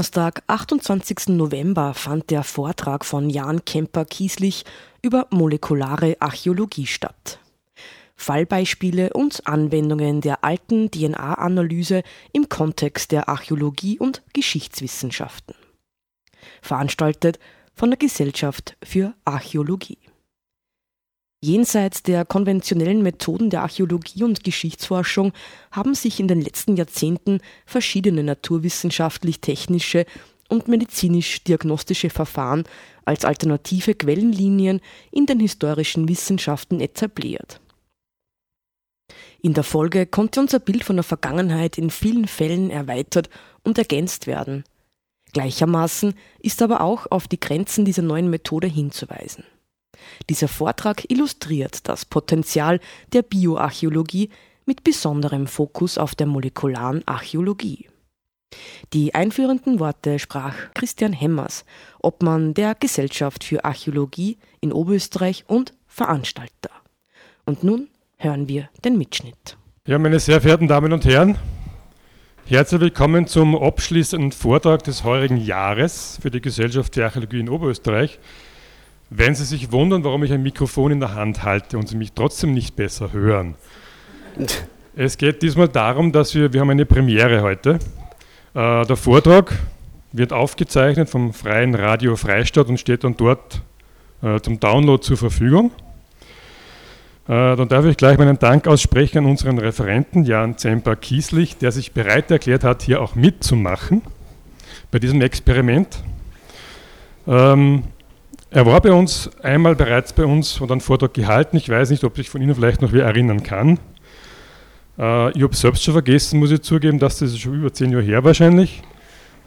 Donnerstag, 28. November, fand der Vortrag von Jan Kemper-Kieslich über molekulare Archäologie statt. Fallbeispiele und Anwendungen der alten DNA-Analyse im Kontext der Archäologie und Geschichtswissenschaften. Veranstaltet von der Gesellschaft für Archäologie. Jenseits der konventionellen Methoden der Archäologie und Geschichtsforschung haben sich in den letzten Jahrzehnten verschiedene naturwissenschaftlich-technische und medizinisch-diagnostische Verfahren als alternative Quellenlinien in den historischen Wissenschaften etabliert. In der Folge konnte unser Bild von der Vergangenheit in vielen Fällen erweitert und ergänzt werden. Gleichermaßen ist aber auch auf die Grenzen dieser neuen Methode hinzuweisen. Dieser Vortrag illustriert das Potenzial der Bioarchäologie mit besonderem Fokus auf der molekularen Archäologie. Die einführenden Worte sprach Christian Hemmers, Obmann der Gesellschaft für Archäologie in Oberösterreich und Veranstalter. Und nun hören wir den Mitschnitt. Ja, meine sehr verehrten Damen und Herren, herzlich willkommen zum abschließenden Vortrag des heurigen Jahres für die Gesellschaft für Archäologie in Oberösterreich. Wenn Sie sich wundern, warum ich ein Mikrofon in der Hand halte und Sie mich trotzdem nicht besser hören. Es geht diesmal darum, dass wir, wir haben eine Premiere heute. Äh, der Vortrag wird aufgezeichnet vom Freien Radio Freistadt und steht dann dort äh, zum Download zur Verfügung. Äh, dann darf ich gleich meinen Dank aussprechen an unseren Referenten Jan Zemper-Kieslich, der sich bereit erklärt hat, hier auch mitzumachen bei diesem Experiment. Ähm, er war bei uns einmal bereits bei uns und einen Vortrag gehalten. Ich weiß nicht, ob sich von Ihnen vielleicht noch wer erinnern kann. Äh, ich habe selbst schon vergessen, muss ich zugeben, dass das schon über zehn Jahre her wahrscheinlich.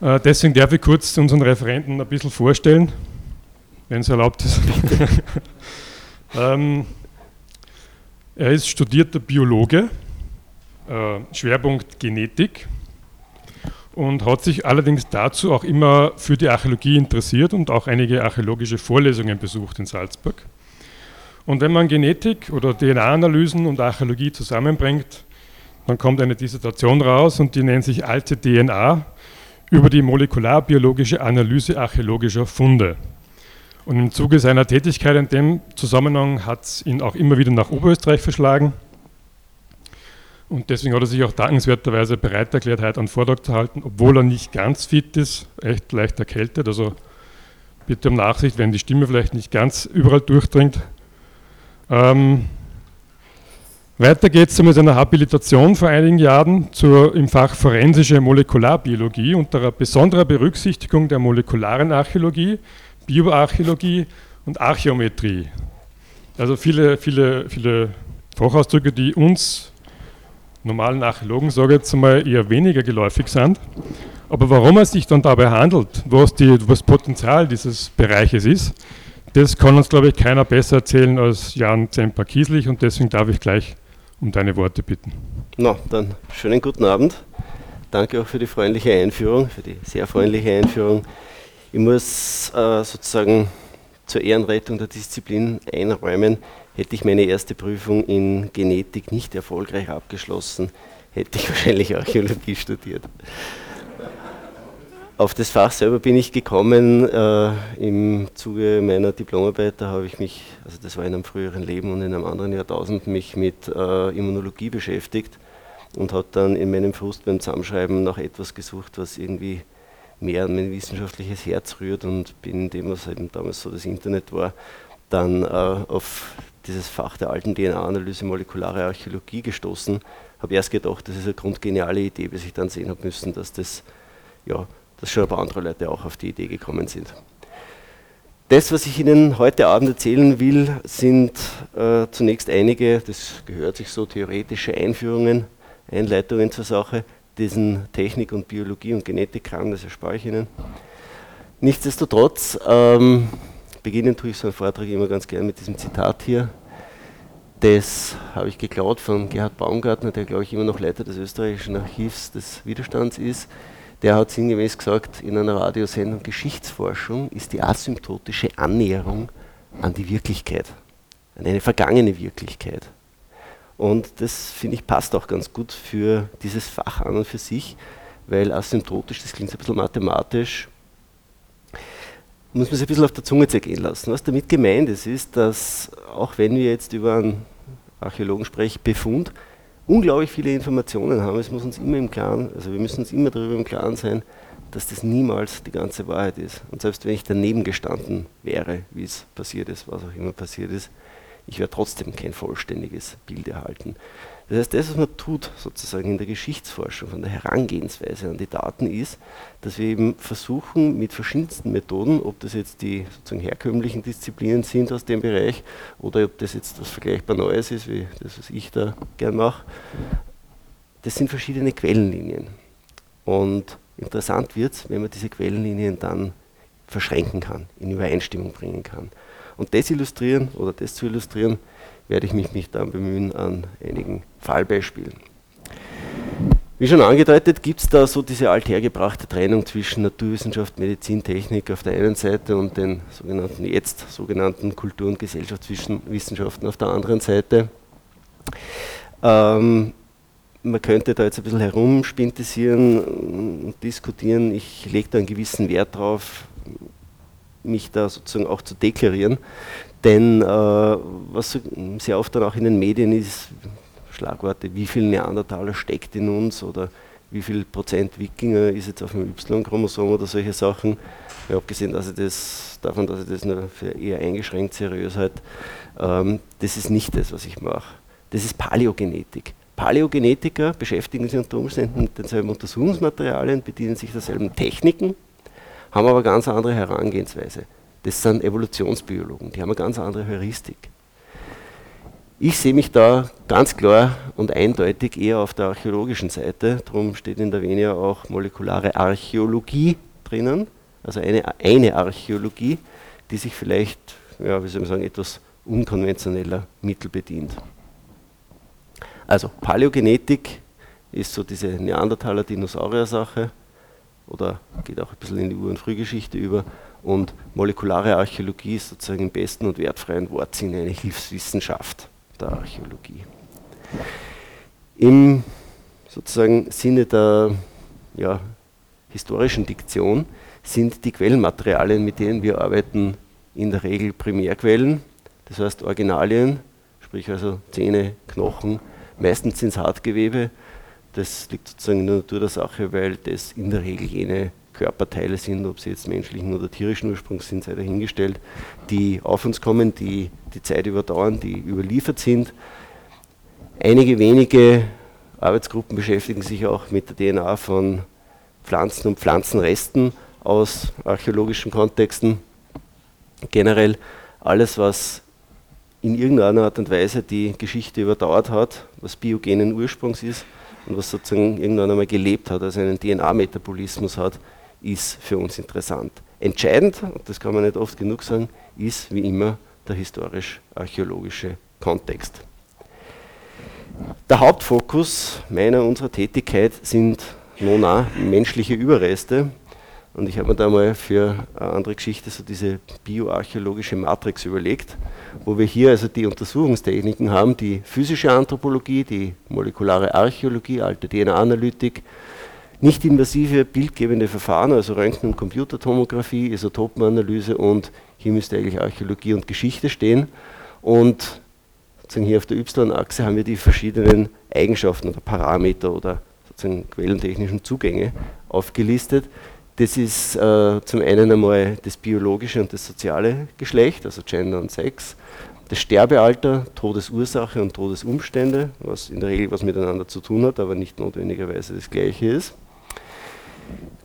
Äh, deswegen darf ich kurz unseren Referenten ein bisschen vorstellen, wenn es erlaubt ist. ähm, er ist studierter Biologe, äh, Schwerpunkt Genetik und hat sich allerdings dazu auch immer für die Archäologie interessiert und auch einige archäologische Vorlesungen besucht in Salzburg. Und wenn man Genetik oder DNA-Analysen und Archäologie zusammenbringt, dann kommt eine Dissertation raus und die nennt sich Alte DNA über die molekularbiologische Analyse archäologischer Funde. Und im Zuge seiner Tätigkeit in dem Zusammenhang hat es ihn auch immer wieder nach Oberösterreich verschlagen. Und deswegen hat er sich auch dankenswerterweise bereit erklärt, heute einen Vortrag zu halten, obwohl er nicht ganz fit ist, echt leicht erkältet. Also bitte um Nachsicht, wenn die Stimme vielleicht nicht ganz überall durchdringt. Ähm, weiter geht es mit einer Habilitation vor einigen Jahren zur, im Fach Forensische Molekularbiologie unter besonderer Berücksichtigung der molekularen Archäologie, Bioarchäologie und Archäometrie. Also viele, viele, viele Fachausdrücke, die uns normalen Archäologen, sage ich jetzt mal, eher weniger geläufig sind. Aber warum es sich dann dabei handelt, was, das Potenzial dieses Bereiches ist, das kann uns, glaube ich, keiner besser erzählen als Jan Zemper-Kieslich und deswegen darf ich gleich um deine Worte bitten. Na, dann schönen guten Abend. Danke auch für die freundliche Einführung, für die sehr freundliche Einführung. Ich muss äh, sozusagen zur Ehrenrettung der Disziplin einräumen, Hätte ich meine erste Prüfung in Genetik nicht erfolgreich abgeschlossen, hätte ich wahrscheinlich Archäologie studiert. Auf das Fach selber bin ich gekommen. Äh, Im Zuge meiner Diplomarbeit da habe ich mich, also das war in einem früheren Leben und in einem anderen Jahrtausend, mich mit äh, Immunologie beschäftigt und habe dann in meinem Frust beim Zusammenschreiben nach etwas gesucht, was irgendwie mehr an mein wissenschaftliches Herz rührt und bin dem, was eben damals so das Internet war, dann äh, auf dieses Fach der alten DNA-Analyse, molekulare Archäologie gestoßen. Habe erst gedacht, das ist eine grundgeniale Idee, bis ich dann sehen habe müssen, dass das, ja, dass schon ein paar andere Leute auch auf die Idee gekommen sind. Das, was ich Ihnen heute Abend erzählen will, sind äh, zunächst einige, das gehört sich so, theoretische Einführungen, Einleitungen zur Sache, diesen Technik und Biologie und Genetikkram, das erspare ich Ihnen. Nichtsdestotrotz, ähm, beginnen tue ich so einen Vortrag immer ganz gern mit diesem Zitat hier. das habe ich geklaut von Gerhard Baumgartner, der glaube ich immer noch Leiter des österreichischen Archivs des Widerstands ist. Der hat sinngemäß gesagt in einer Radiosendung, Geschichtsforschung ist die asymptotische Annäherung an die Wirklichkeit, an eine vergangene Wirklichkeit. Und das finde ich passt auch ganz gut für dieses Fach an und für sich, weil asymptotisch, das klingt ein bisschen mathematisch, muss man sich ein bisschen auf der Zunge zergehen lassen. Was damit gemeint ist, ist, dass auch wenn wir jetzt über einen Archäologen sprechen, Befund, unglaublich viele Informationen haben, es muss uns immer im Klaren, also wir müssen uns immer darüber im Klaren sein, dass das niemals die ganze Wahrheit ist. Und selbst wenn ich daneben gestanden wäre, wie es passiert ist, was auch immer passiert ist, ich werde trotzdem kein vollständiges Bild erhalten. Das heißt, das, was man tut, sozusagen in der Geschichtsforschung, von der Herangehensweise an die Daten, ist, dass wir eben versuchen, mit verschiedensten Methoden, ob das jetzt die sozusagen herkömmlichen Disziplinen sind aus dem Bereich oder ob das jetzt was vergleichbar Neues ist, wie das, was ich da gern mache, das sind verschiedene Quellenlinien. Und interessant wird es, wenn man diese Quellenlinien dann verschränken kann, in Übereinstimmung bringen kann. Und das illustrieren oder das zu illustrieren, werde ich mich, mich dann bemühen an einigen Fallbeispielen. Wie schon angedeutet, gibt es da so diese althergebrachte Trennung zwischen Naturwissenschaft, Medizin, Technik auf der einen Seite und den sogenannten jetzt sogenannten Kultur- und Gesellschaftswissenschaften auf der anderen Seite. Ähm, man könnte da jetzt ein bisschen herumspintisieren und diskutieren. Ich lege da einen gewissen Wert drauf, mich da sozusagen auch zu deklarieren. Denn äh, was sehr oft dann auch in den Medien ist, Schlagworte, wie viel Neandertaler steckt in uns oder wie viel Prozent Wikinger ist jetzt auf dem Y-Chromosom oder solche Sachen. Ja, abgesehen dass ich das, davon, dass ich das nur für eher eingeschränkt seriös halte, ähm, das ist nicht das, was ich mache. Das ist Paläogenetik. Paläogenetiker beschäftigen sich unter Umständen mit denselben Untersuchungsmaterialien, bedienen sich derselben Techniken, haben aber ganz andere Herangehensweise. Das sind Evolutionsbiologen, die haben eine ganz andere Heuristik. Ich sehe mich da ganz klar und eindeutig eher auf der archäologischen Seite, darum steht in der Venia auch molekulare Archäologie drinnen, also eine, eine Archäologie, die sich vielleicht, ja, wie soll man sagen, etwas unkonventioneller Mittel bedient. Also Paläogenetik ist so diese Neandertaler-Dinosaurier-Sache, oder geht auch ein bisschen in die Ur- und Frühgeschichte über. Und molekulare Archäologie ist sozusagen im besten und wertfreien Wortsinne eine Hilfswissenschaft der Archäologie. Im sozusagen Sinne der ja, historischen Diktion sind die Quellenmaterialien, mit denen wir arbeiten, in der Regel Primärquellen, das heißt Originalien, sprich also Zähne, Knochen, meistens sind es Hartgewebe, das liegt sozusagen in der Natur der Sache, weil das in der Regel jene Körperteile sind, ob sie jetzt menschlichen oder tierischen Ursprungs sind, sei dahingestellt, die auf uns kommen, die die Zeit überdauern, die überliefert sind. Einige wenige Arbeitsgruppen beschäftigen sich auch mit der DNA von Pflanzen und Pflanzenresten aus archäologischen Kontexten. Generell alles, was in irgendeiner Art und Weise die Geschichte überdauert hat, was biogenen Ursprungs ist, und was sozusagen irgendwann einmal gelebt hat, also einen DNA-Metabolismus hat, ist für uns interessant. Entscheidend, und das kann man nicht oft genug sagen, ist wie immer der historisch-archäologische Kontext. Der Hauptfokus meiner unserer Tätigkeit sind auch menschliche Überreste, und ich habe mir da mal für eine andere Geschichte so diese bioarchäologische Matrix überlegt, wo wir hier also die Untersuchungstechniken haben, die physische Anthropologie, die molekulare Archäologie, alte DNA-Analytik, nicht invasive bildgebende Verfahren, also Röntgen- und Computertomographie, Isotopenanalyse und hier müsste eigentlich Archäologie und Geschichte stehen. Und hier auf der Y-Achse haben wir die verschiedenen Eigenschaften oder Parameter oder sozusagen quellentechnischen Zugänge aufgelistet. Das ist äh, zum einen einmal das biologische und das soziale Geschlecht, also Gender und Sex, das Sterbealter, Todesursache und Todesumstände, was in der Regel was miteinander zu tun hat, aber nicht notwendigerweise das gleiche ist.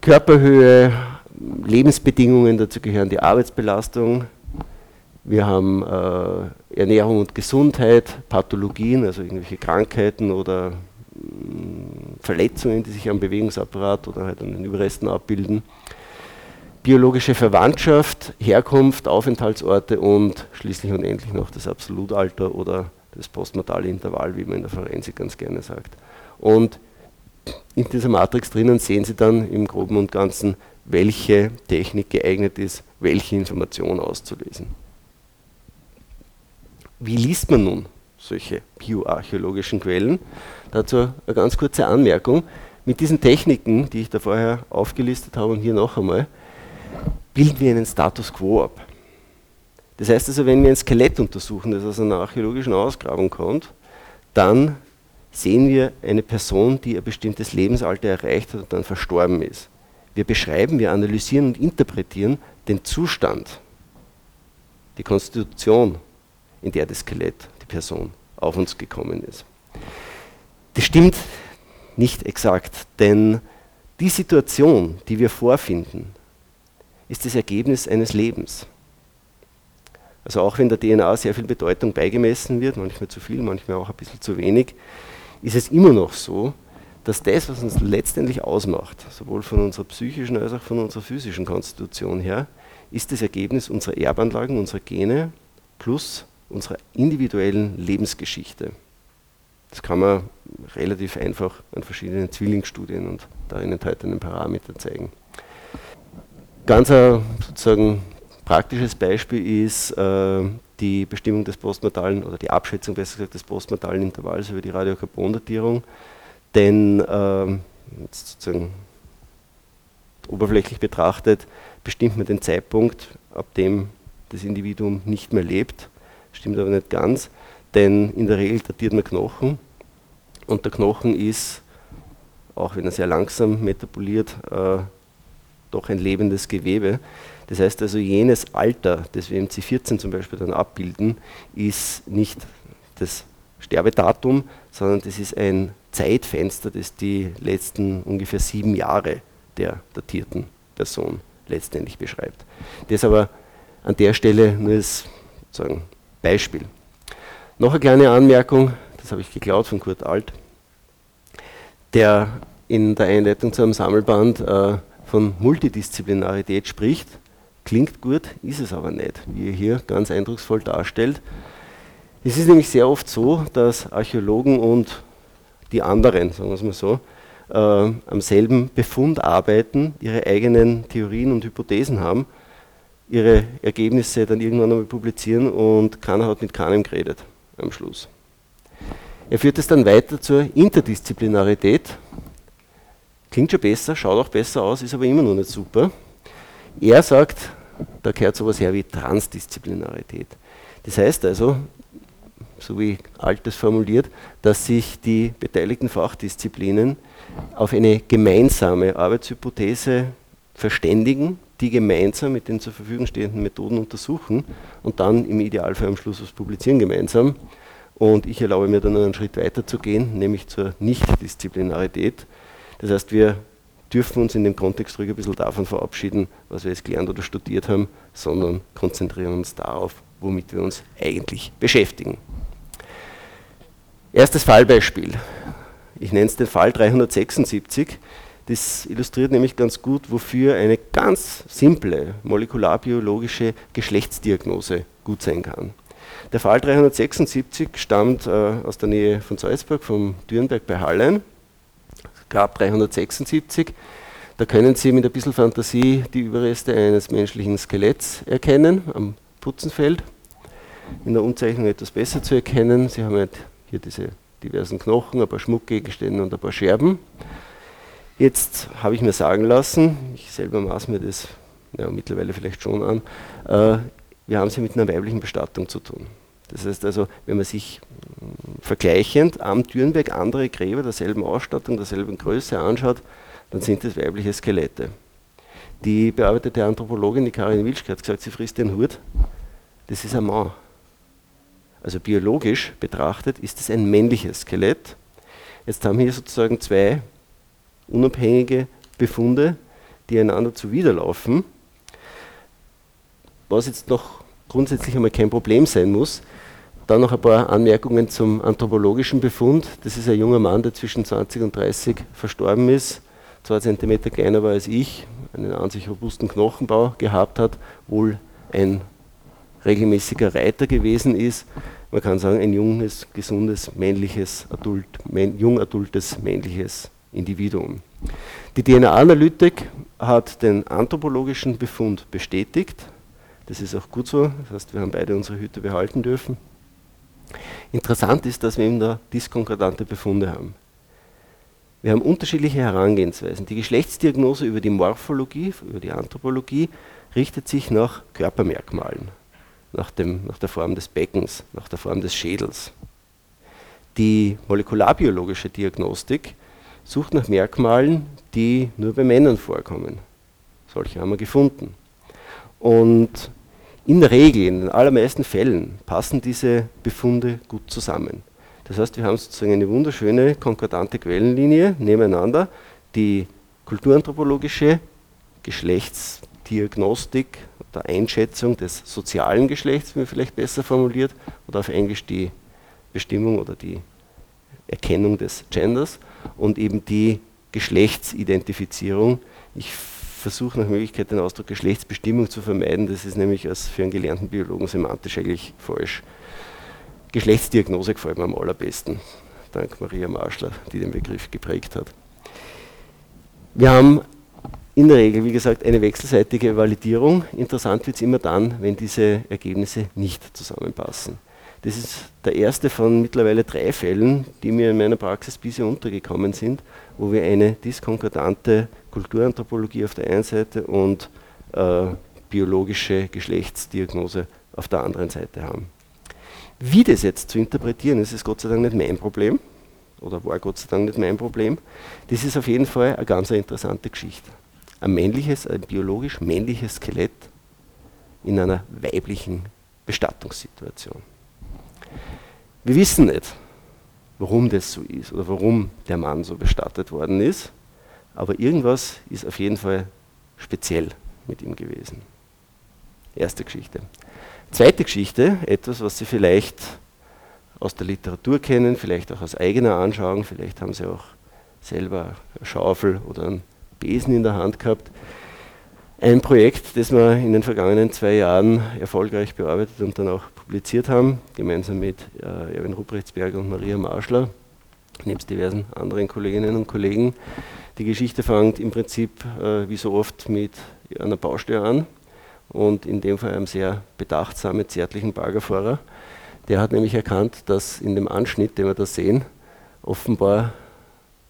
Körperhöhe, Lebensbedingungen, dazu gehören die Arbeitsbelastung. Wir haben äh, Ernährung und Gesundheit, Pathologien, also irgendwelche Krankheiten oder Verletzungen, die sich am Bewegungsapparat oder halt an den Überresten abbilden. Biologische Verwandtschaft, Herkunft, Aufenthaltsorte und schließlich und endlich noch das Absolutalter oder das postmortale Intervall, wie man in der Forensik ganz gerne sagt. Und in dieser Matrix drinnen sehen Sie dann im Groben und Ganzen, welche Technik geeignet ist, welche Information auszulesen. Wie liest man nun solche bioarchäologischen Quellen? Dazu eine ganz kurze Anmerkung. Mit diesen Techniken, die ich da vorher aufgelistet habe und hier noch einmal, bilden wir einen Status quo ab. Das heißt also, wenn wir ein Skelett untersuchen, das aus einer archäologischen Ausgrabung kommt, dann sehen wir eine Person, die ein bestimmtes Lebensalter erreicht hat und dann verstorben ist. Wir beschreiben, wir analysieren und interpretieren den Zustand, die Konstitution, in der das Skelett, Person, auf uns gekommen ist. Das stimmt nicht exakt, denn die Situation, die wir vorfinden, ist das Ergebnis eines Lebens. Also auch wenn der DNA sehr viel Bedeutung beigemessen wird, manchmal zu viel, manchmal auch ein bisschen zu wenig, ist es immer noch so, dass das, was uns letztendlich ausmacht, sowohl von unserer psychischen als auch von unserer physischen Konstitution her, ist das Ergebnis unserer Erbanlagen, unserer Gene plus unserer individuellen Lebensgeschichte. Das kann man relativ einfach an verschiedenen Zwillingsstudien und darin enthaltenen Parametern zeigen. Ganz ein sozusagen praktisches Beispiel ist äh, die Bestimmung des postmortalen oder die Abschätzung besser gesagt des postmortalen Intervalls über die Radiokarbondatierung. Denn äh, sozusagen oberflächlich betrachtet bestimmt man den Zeitpunkt, ab dem das Individuum nicht mehr lebt. Stimmt aber nicht ganz, denn in der Regel datiert man Knochen und der Knochen ist, auch wenn er sehr langsam metaboliert, äh, doch ein lebendes Gewebe. Das heißt also, jenes Alter, das wir im C14 zum Beispiel dann abbilden, ist nicht das Sterbedatum, sondern das ist ein Zeitfenster, das die letzten ungefähr sieben Jahre der datierten Person letztendlich beschreibt. Das aber an der Stelle nur als sozusagen Beispiel. Noch eine kleine Anmerkung, das habe ich geklaut von Kurt Alt, der in der Einleitung zu einem Sammelband äh, von Multidisziplinarität spricht. Klingt gut, ist es aber nicht, wie er hier ganz eindrucksvoll darstellt. Es ist nämlich sehr oft so, dass Archäologen und die anderen, sagen wir es mal so, äh, am selben Befund arbeiten, ihre eigenen Theorien und Hypothesen haben, ihre Ergebnisse dann irgendwann einmal publizieren und keiner hat mit keinem geredet am Schluss. Er führt es dann weiter zur Interdisziplinarität. Klingt schon besser, schaut auch besser aus, ist aber immer noch nicht super. Er sagt, da gehört sowas her wie Transdisziplinarität. Das heißt also, so wie Altes formuliert, dass sich die beteiligten Fachdisziplinen auf eine gemeinsame Arbeitshypothese verständigen, die gemeinsam mit den zur Verfügung stehenden Methoden untersuchen und dann im Idealfall am Schluss was publizieren gemeinsam. Und ich erlaube mir dann einen Schritt weiter zu gehen, nämlich zur Nichtdisziplinarität. Das heißt, wir dürfen uns in dem Kontext ruhig ein bisschen davon verabschieden, was wir jetzt gelernt oder studiert haben, sondern konzentrieren uns darauf, womit wir uns eigentlich beschäftigen. Erstes Fallbeispiel. Ich nenne es den Fall 376. Das illustriert nämlich ganz gut, wofür eine ganz simple molekularbiologische Geschlechtsdiagnose gut sein kann. Der Fall 376 stammt äh, aus der Nähe von Salzburg, vom Dürnberg bei Hallein. Grab 376. Da können Sie mit ein bisschen Fantasie die Überreste eines menschlichen Skeletts erkennen, am Putzenfeld. In der Umzeichnung etwas besser zu erkennen. Sie haben halt hier diese diversen Knochen, ein paar Schmuckgegenstände und ein paar Scherben. Jetzt habe ich mir sagen lassen, ich selber maß mir das ja, mittlerweile vielleicht schon an, äh, wir haben es hier mit einer weiblichen Bestattung zu tun. Das heißt also, wenn man sich vergleichend am Dürnberg andere Gräber derselben Ausstattung, derselben Größe anschaut, dann sind das weibliche Skelette. Die bearbeitete Anthropologin, die Karin Wilschke, hat gesagt, sie frisst den Hut. Das ist ein Mann. Also biologisch betrachtet ist es ein männliches Skelett. Jetzt haben wir hier sozusagen zwei unabhängige Befunde, die einander zuwiderlaufen. Was jetzt noch grundsätzlich einmal kein Problem sein muss. Dann noch ein paar Anmerkungen zum anthropologischen Befund. Das ist ein junger Mann, der zwischen 20 und 30 verstorben ist, zwei Zentimeter kleiner war als ich, einen an sich robusten Knochenbau gehabt hat, wohl ein regelmäßiger Reiter gewesen ist, man kann sagen, ein junges, gesundes, männliches, adult, jung adultes, männliches Individuum. Die DNA-Analytik hat den anthropologischen Befund bestätigt. Das ist auch gut so, das heißt, wir haben beide unsere Hüte behalten dürfen. Interessant ist, dass wir eben da diskonkordante Befunde haben. Wir haben unterschiedliche Herangehensweisen. Die Geschlechtsdiagnose über die Morphologie, über die Anthropologie, richtet sich nach Körpermerkmalen, nach, dem, nach der Form des Beckens, nach der Form des Schädels. Die molekularbiologische Diagnostik sucht nach Merkmalen, die nur bei Männern vorkommen. Solche haben wir gefunden. Und in der Regel, in den allermeisten Fällen, passen diese Befunde gut zusammen. Das heißt, wir haben sozusagen eine wunderschöne konkordante Quellenlinie nebeneinander, die kulturanthropologische Geschlechtsdiagnostik der Einschätzung des sozialen Geschlechts, wie man vielleicht besser formuliert, oder auf Englisch die Bestimmung oder die Erkennung des Genders und eben die Geschlechtsidentifizierung. Ich versuche nach Möglichkeit den Ausdruck Geschlechtsbestimmung zu vermeiden. Das ist nämlich als für einen gelernten Biologen semantisch eigentlich falsch. Geschlechtsdiagnose gefällt mir am allerbesten, dank Maria Marschler, die den Begriff geprägt hat. Wir haben in der Regel, wie gesagt, eine wechselseitige Validierung. Interessant wird es immer dann, wenn diese Ergebnisse nicht zusammenpassen. Das ist der erste von mittlerweile drei Fällen, die mir in meiner Praxis bisher untergekommen sind, wo wir eine diskonkordante Kulturanthropologie auf der einen Seite und äh, biologische Geschlechtsdiagnose auf der anderen Seite haben. Wie das jetzt zu interpretieren ist, ist Gott sei Dank nicht mein Problem oder war Gott sei Dank nicht mein Problem. Das ist auf jeden Fall eine ganz interessante Geschichte. Ein männliches, ein biologisch männliches Skelett in einer weiblichen Bestattungssituation. Wir wissen nicht, warum das so ist oder warum der Mann so bestattet worden ist. Aber irgendwas ist auf jeden Fall speziell mit ihm gewesen. Erste Geschichte. Zweite Geschichte, etwas, was Sie vielleicht aus der Literatur kennen, vielleicht auch aus eigener Anschauung, vielleicht haben Sie auch selber eine Schaufel oder einen Besen in der Hand gehabt. Ein Projekt, das wir in den vergangenen zwei Jahren erfolgreich bearbeitet und dann auch publiziert haben, gemeinsam mit äh, Erwin Rupreichtsberger und Maria Marschler, nebst diversen anderen Kolleginnen und Kollegen. Die Geschichte fängt im Prinzip äh, wie so oft mit einer Baustelle an und in dem Fall einem sehr bedachtsamen, zärtlichen Baggerfahrer. Der hat nämlich erkannt, dass in dem Anschnitt, den wir da sehen, offenbar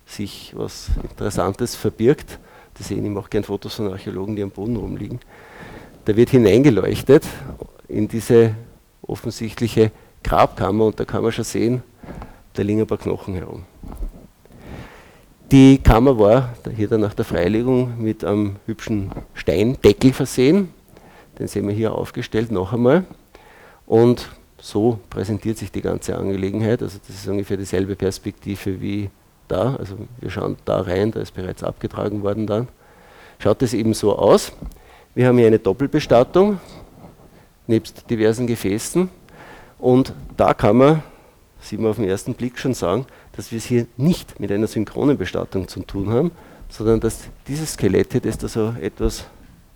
sich was Interessantes verbirgt. Da sehen ihm auch gern Fotos von Archäologen, die am Boden rumliegen. Da wird hineingeleuchtet in diese offensichtliche Grabkammer und da kann man schon sehen, da liegen ein paar Knochen herum. Die Kammer war hier dann nach der Freilegung mit einem hübschen Steindeckel versehen. Den sehen wir hier aufgestellt noch einmal. Und so präsentiert sich die ganze Angelegenheit. Also das ist ungefähr dieselbe Perspektive wie da. Also wir schauen da rein, da ist bereits abgetragen worden dann. Schaut es eben so aus. Wir haben hier eine Doppelbestattung nebst diversen Gefäßen. Und da kann man, sieht man auf den ersten Blick schon sagen, dass wir es hier nicht mit einer synchronen Bestattung zu tun haben, sondern dass dieses Skelett hier, das da so etwas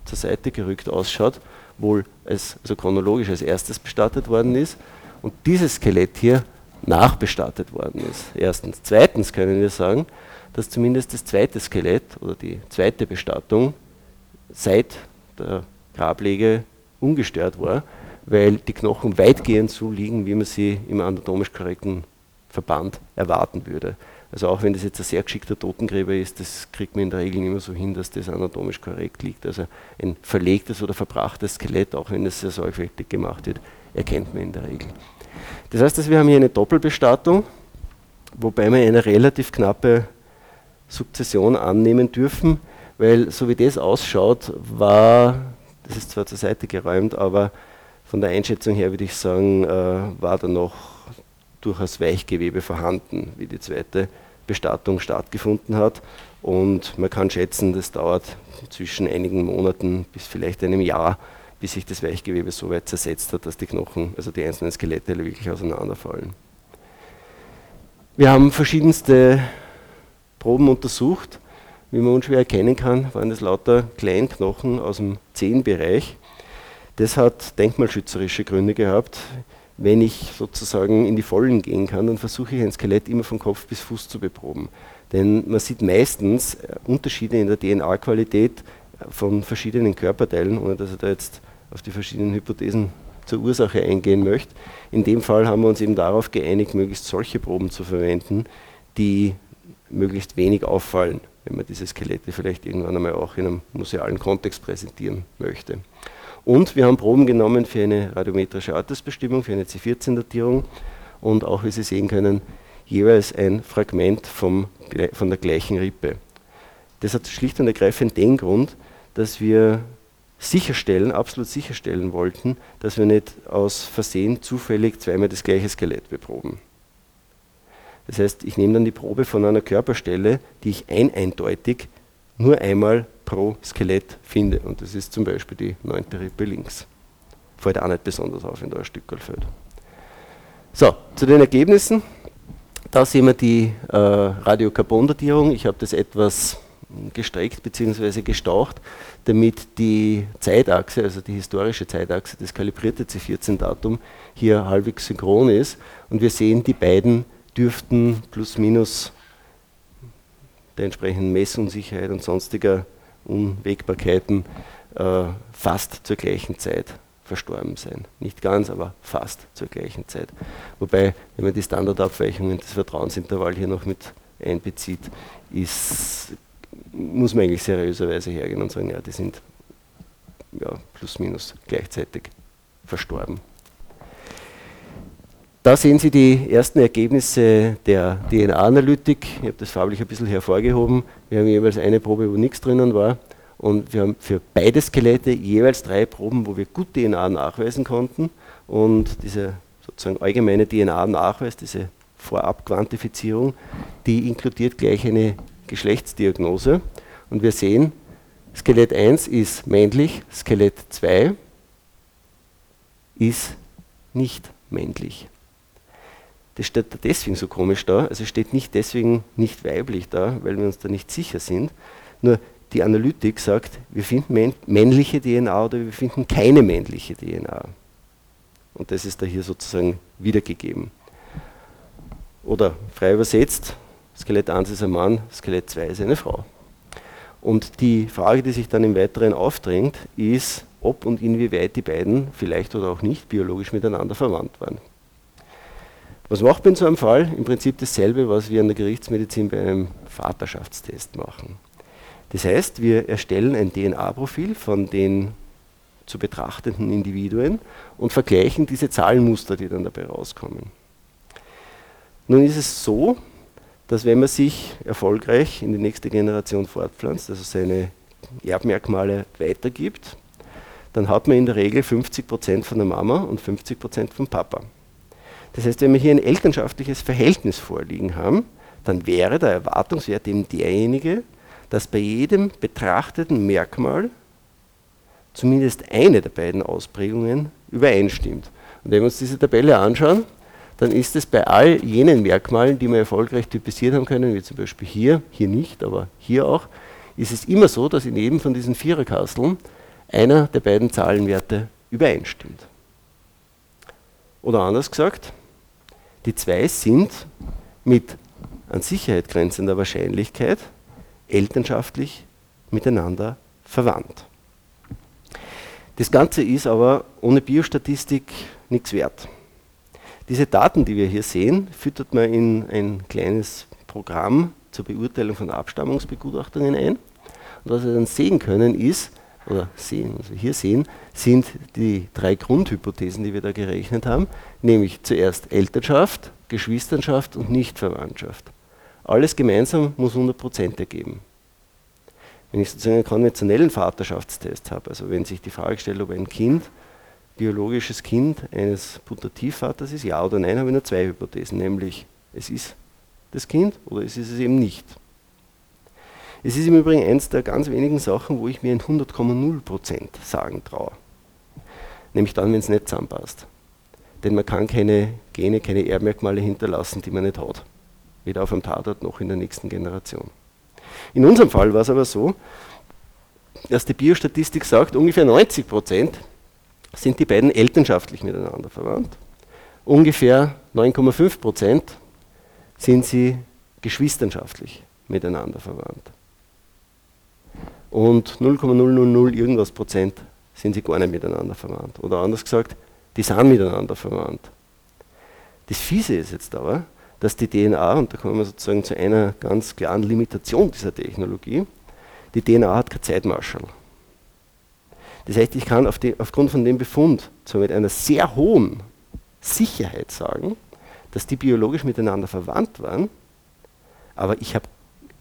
zur Seite gerückt ausschaut, wohl als, also chronologisch als erstes bestattet worden ist und dieses Skelett hier nachbestattet worden ist. Erstens. Zweitens können wir sagen, dass zumindest das zweite Skelett oder die zweite Bestattung seit der Grablege ungestört war, weil die Knochen weitgehend so liegen, wie man sie im anatomisch korrekten Verband erwarten würde. Also auch wenn das jetzt ein sehr geschickter Totengräber ist, das kriegt man in der Regel immer so hin, dass das anatomisch korrekt liegt. Also ein verlegtes oder verbrachtes Skelett, auch wenn es sehr sorgfältig gemacht wird, erkennt man in der Regel. Das heißt, dass wir haben hier eine Doppelbestattung, wobei wir eine relativ knappe Sukzession annehmen dürfen, weil so wie das ausschaut, war, das ist zwar zur Seite geräumt, aber von der Einschätzung her würde ich sagen, äh, war da noch durchaus Weichgewebe vorhanden, wie die zweite Bestattung stattgefunden hat. Und man kann schätzen, das dauert zwischen einigen Monaten bis vielleicht einem Jahr, bis sich das Weichgewebe so weit zersetzt hat, dass die Knochen, also die einzelnen Skelettteile wirklich auseinanderfallen. Wir haben verschiedenste Proben untersucht. Wie man unschwer erkennen kann, waren das lauter Kleinknochen aus dem Zehenbereich. Das hat denkmalschützerische Gründe gehabt. wenn ich sozusagen in die Vollen gehen kann, dann versuche ich ein Skelett immer von Kopf bis Fuß zu beproben. Denn man sieht meistens äh, Unterschiede in der DNA-Qualität von verschiedenen Körperteilen, ohne dass ich da jetzt auf die verschiedenen Hypothesen zur Ursache eingehen möchte. In dem Fall haben wir uns eben darauf geeinigt, möglichst solche Proben zu verwenden, die möglichst wenig auffallen, wenn man diese Skelette vielleicht irgendwann einmal auch in einem musealen Kontext präsentieren möchte. Und wir haben Proben genommen für eine radiometrische Altersbestimmung, für eine C14-Datierung und auch, wie Sie sehen können, jeweils ein Fragment vom, von der gleichen Rippe. Das hat schlicht und ergreifend den Grund, dass wir sicherstellen, absolut sicherstellen wollten, dass wir nicht aus Versehen zufällig zweimal das gleiche Skelett beproben. Das heißt, ich nehme dann die Probe von einer Körperstelle, die ich ein eindeutig nur einmal pro Skelett finde. Und das ist zum Beispiel die neunte Rippe links. Fällt auch nicht besonders auf, wenn da ein Stückel fällt. So, zu den Ergebnissen. Da sehen wir die äh, Radiokarbondatierung. Ich habe das etwas gestreckt bzw. gestaucht, damit die Zeitachse, also die historische Zeitachse, das kalibrierte C14-Datum hier halbwegs synchron ist. Und wir sehen, die beiden dürften plus minus der entsprechenden Messunsicherheit und sonstiger Unwägbarkeiten äh, fast zur gleichen Zeit verstorben sein. Nicht ganz, aber fast zur gleichen Zeit. Wobei, wenn man die Standardabweichungen des Vertrauensintervalls hier noch mit einbezieht, ist, muss man eigentlich seriöserweise hergehen und sagen, ja, die sind ja, plus minus gleichzeitig verstorben. Da sehen Sie die ersten Ergebnisse der DNA-Analytik. Ich habe das farblich ein bisschen hervorgehoben. Wir haben jeweils eine Probe, wo nichts drinnen war. Und wir haben für beide Skelette jeweils drei Proben, wo wir gut DNA nachweisen konnten. Und diese sozusagen allgemeine DNA-Nachweis, diese Vorabquantifizierung, die inkludiert gleich eine Geschlechtsdiagnose. Und wir sehen, Skelett 1 ist männlich, Skelett 2 ist nicht männlich. Das steht da deswegen so komisch da, also steht nicht deswegen nicht weiblich da, weil wir uns da nicht sicher sind. Nur die Analytik sagt, wir finden männliche DNA oder wir finden keine männliche DNA. Und das ist da hier sozusagen wiedergegeben. Oder frei übersetzt, Skelett 1 ist ein Mann, Skelett 2 ist eine Frau. Und die Frage, die sich dann im Weiteren aufdrängt, ist, ob und inwieweit die beiden vielleicht oder auch nicht biologisch miteinander verwandt waren. Was macht man in so einem Fall? Im Prinzip dasselbe, was wir in der Gerichtsmedizin bei einem Vaterschaftstest machen. Das heißt, wir erstellen ein DNA-Profil von den zu betrachtenden Individuen und vergleichen diese Zahlenmuster, die dann dabei rauskommen. Nun ist es so, dass wenn man sich erfolgreich in die nächste Generation fortpflanzt, also seine Erbmerkmale weitergibt, dann hat man in der Regel 50% von der Mama und 50% vom Papa. Das heißt, wenn wir hier ein elternschaftliches Verhältnis vorliegen haben, dann wäre der Erwartungswert eben derjenige, dass bei jedem betrachteten Merkmal zumindest eine der beiden Ausprägungen übereinstimmt. Und wenn wir uns diese Tabelle anschauen, dann ist es bei all jenen Merkmalen, die wir erfolgreich typisiert haben können, wie zum Beispiel hier, hier nicht, aber hier auch, ist es immer so, dass in jedem von diesen Viererkasteln einer der beiden Zahlenwerte übereinstimmt. Oder anders gesagt, die zwei sind mit an Sicherheit grenzender Wahrscheinlichkeit elternschaftlich miteinander verwandt. Das Ganze ist aber ohne Biostatistik nichts wert. Diese Daten, die wir hier sehen, füttert man in ein kleines Programm zur Beurteilung von Abstammungsbegutachtungen ein. Und was wir dann sehen können ist, oder sehen, also hier sehen, sind die drei Grundhypothesen, die wir da gerechnet haben, nämlich zuerst Elternschaft, Geschwisternschaft und Nichtverwandtschaft. Alles gemeinsam muss 100% ergeben. Wenn ich sozusagen einen konventionellen Vaterschaftstest habe, also wenn sich die Frage stellt, ob ein Kind biologisches Kind eines Putativvaters ist, ja oder nein, habe ich nur zwei Hypothesen, nämlich es ist das Kind oder es ist es eben nicht. Es ist im Übrigen eins der ganz wenigen Sachen, wo ich mir ein 100,0% sagen traue. Nämlich dann, wenn es nicht zusammenpasst. Denn man kann keine Gene, keine Erbmerkmale hinterlassen, die man nicht hat. Weder auf einem Tatort noch in der nächsten Generation. In unserem Fall war es aber so, dass die Biostatistik sagt, ungefähr 90% sind die beiden elternschaftlich miteinander verwandt ungefähr 9,5 Prozent sind sie geschwisternschaftlich miteinander verwandt. Und 0,000 irgendwas Prozent sind sie gar nicht miteinander verwandt. Oder anders gesagt, die sind miteinander verwandt. Das Fiese ist jetzt aber, dass die DNA, und da kommen wir sozusagen zu einer ganz klaren Limitation dieser Technologie, die DNA hat kein Zeitmarschall. Das heißt, ich kann auf die, aufgrund von dem Befund zwar mit einer sehr hohen Sicherheit sagen, dass die biologisch miteinander verwandt waren, aber ich habe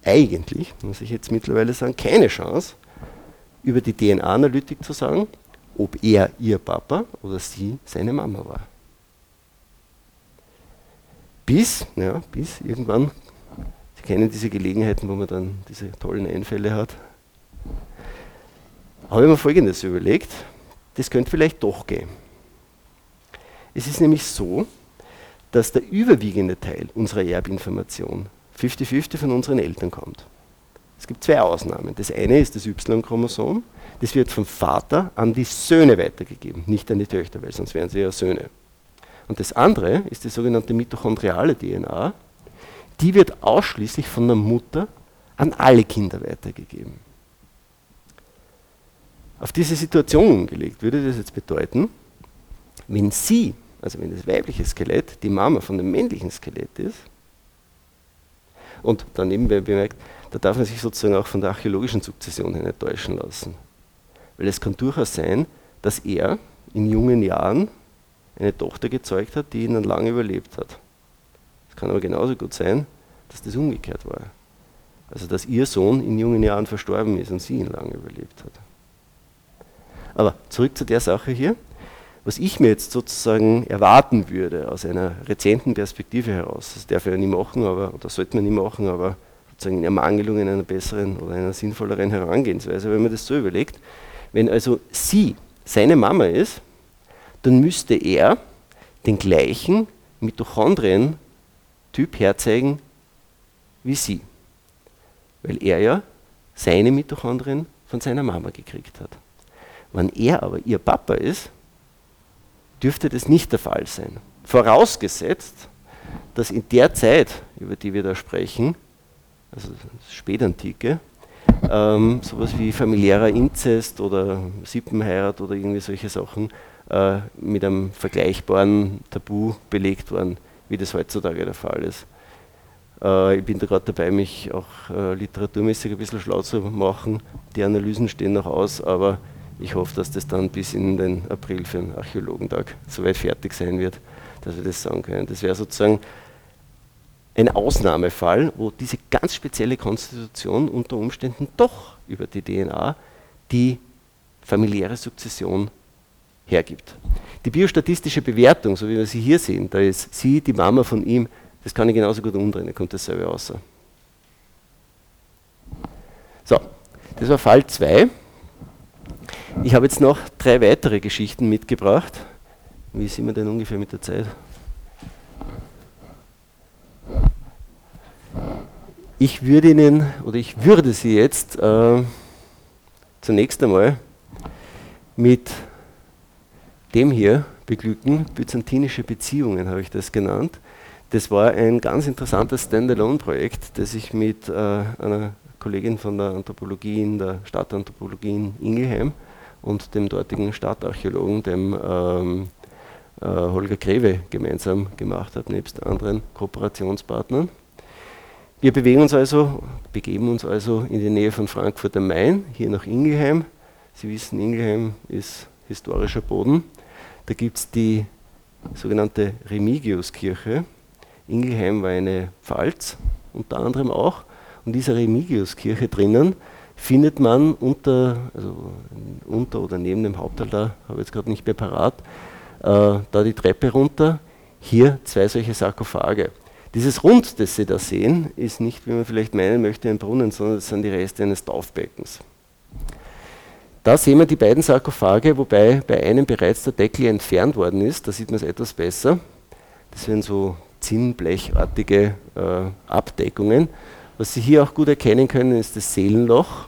eigentlich, muss ich jetzt mittlerweile sagen, keine Chance, über die DNA-Analytik zu sagen, ob er ihr Papa oder sie seine Mama war. Bis, ja, bis irgendwann, Sie kennen diese Gelegenheiten, wo man dann diese tollen Einfälle hat, habe ich mir Folgendes überlegt, das könnte vielleicht doch gehen. Es ist nämlich so, dass der überwiegende Teil unserer Erbinformation 50-50 von unseren Eltern kommt. Es gibt zwei Ausnahmen. Das eine ist das Y-Chromosom. Das wird vom Vater an die Söhne weitergegeben, nicht an die Töchter, weil sonst wären sie ja Söhne. Und das andere ist die sogenannte mitochondriale DNA. Die wird ausschließlich von der Mutter an alle Kinder weitergegeben. Auf diese Situation umgelegt würde das jetzt bedeuten, wenn sie, also wenn das weibliche Skelett die Mama von dem männlichen Skelett ist, und daneben bemerkt, da darf man sich sozusagen auch von der archäologischen Sukzession her nicht täuschen lassen. Weil es kann durchaus sein, dass er in jungen Jahren eine Tochter gezeugt hat, die ihn dann lange überlebt hat. Es kann aber genauso gut sein, dass das umgekehrt war. Also dass ihr Sohn in jungen Jahren verstorben ist und sie ihn lange überlebt hat. Aber zurück zu der Sache hier. Was ich mir jetzt sozusagen erwarten würde aus einer rezenten Perspektive heraus, das darf ich ja nie machen, aber, oder sollte man nie machen, aber sozusagen in Ermangelung einer besseren oder einer sinnvolleren Herangehensweise, wenn man das so überlegt, wenn also sie seine Mama ist, dann müsste er den gleichen Mitochondrien-Typ herzeigen wie sie. Weil er ja seine Mitochondrien von seiner Mama gekriegt hat. Wenn er aber ihr Papa ist, dürfte das nicht der Fall sein. Vorausgesetzt, dass in der Zeit, über die wir da sprechen, also Spätantike, ähm, sowas wie familiärer Inzest oder Sippenheirat oder irgendwie solche Sachen äh, mit einem vergleichbaren Tabu belegt worden, wie das heutzutage der Fall ist. Äh, ich bin da gerade dabei, mich auch äh, literaturmäßig ein bisschen schlau zu machen. Die Analysen stehen noch aus, aber ich hoffe, dass das dann bis in den April für den Archäologentag soweit fertig sein wird, dass wir das sagen können. Das wäre sozusagen ein Ausnahmefall, wo diese ganz spezielle Konstitution unter Umständen doch über die DNA die familiäre Sukzession hergibt. Die biostatistische Bewertung, so wie wir sie hier sehen, da ist sie die Mama von ihm, das kann ich genauso gut umdrehen, da kommt dasselbe raus. So, das war Fall 2. Ich habe jetzt noch drei weitere Geschichten mitgebracht. Wie sind wir denn ungefähr mit der Zeit? Ich würde Ihnen oder ich würde Sie jetzt äh, zunächst einmal mit dem hier beglücken. Byzantinische Beziehungen habe ich das genannt. Das war ein ganz interessantes Standalone-Projekt, das ich mit äh, einer Kollegin von der Anthropologie in der Stadtanthropologie in Ingelheim und dem dortigen Stadtarchäologen, dem ähm, äh, Holger Greve, gemeinsam gemacht hat, nebst anderen Kooperationspartnern. Wir bewegen uns also, begeben uns also in die Nähe von Frankfurt am Main, hier nach Ingelheim. Sie wissen, Ingelheim ist historischer Boden. Da gibt es die sogenannte Remigiuskirche. Ingelheim war eine Pfalz, unter anderem auch. Und dieser Remigiuskirche drinnen findet man unter, also unter oder neben dem Hauptaltar, habe ich jetzt gerade nicht mehr parat, äh, da die Treppe runter, hier zwei solche Sarkophage. Dieses Rund, das Sie da sehen, ist nicht, wie man vielleicht meinen möchte, ein Brunnen, sondern das sind die Reste eines Taufbeckens. Da sehen wir die beiden Sarkophage, wobei bei einem bereits der Deckel entfernt worden ist, da sieht man es etwas besser. Das sind so zinnblechartige äh, Abdeckungen. Was Sie hier auch gut erkennen können, ist das Seelenloch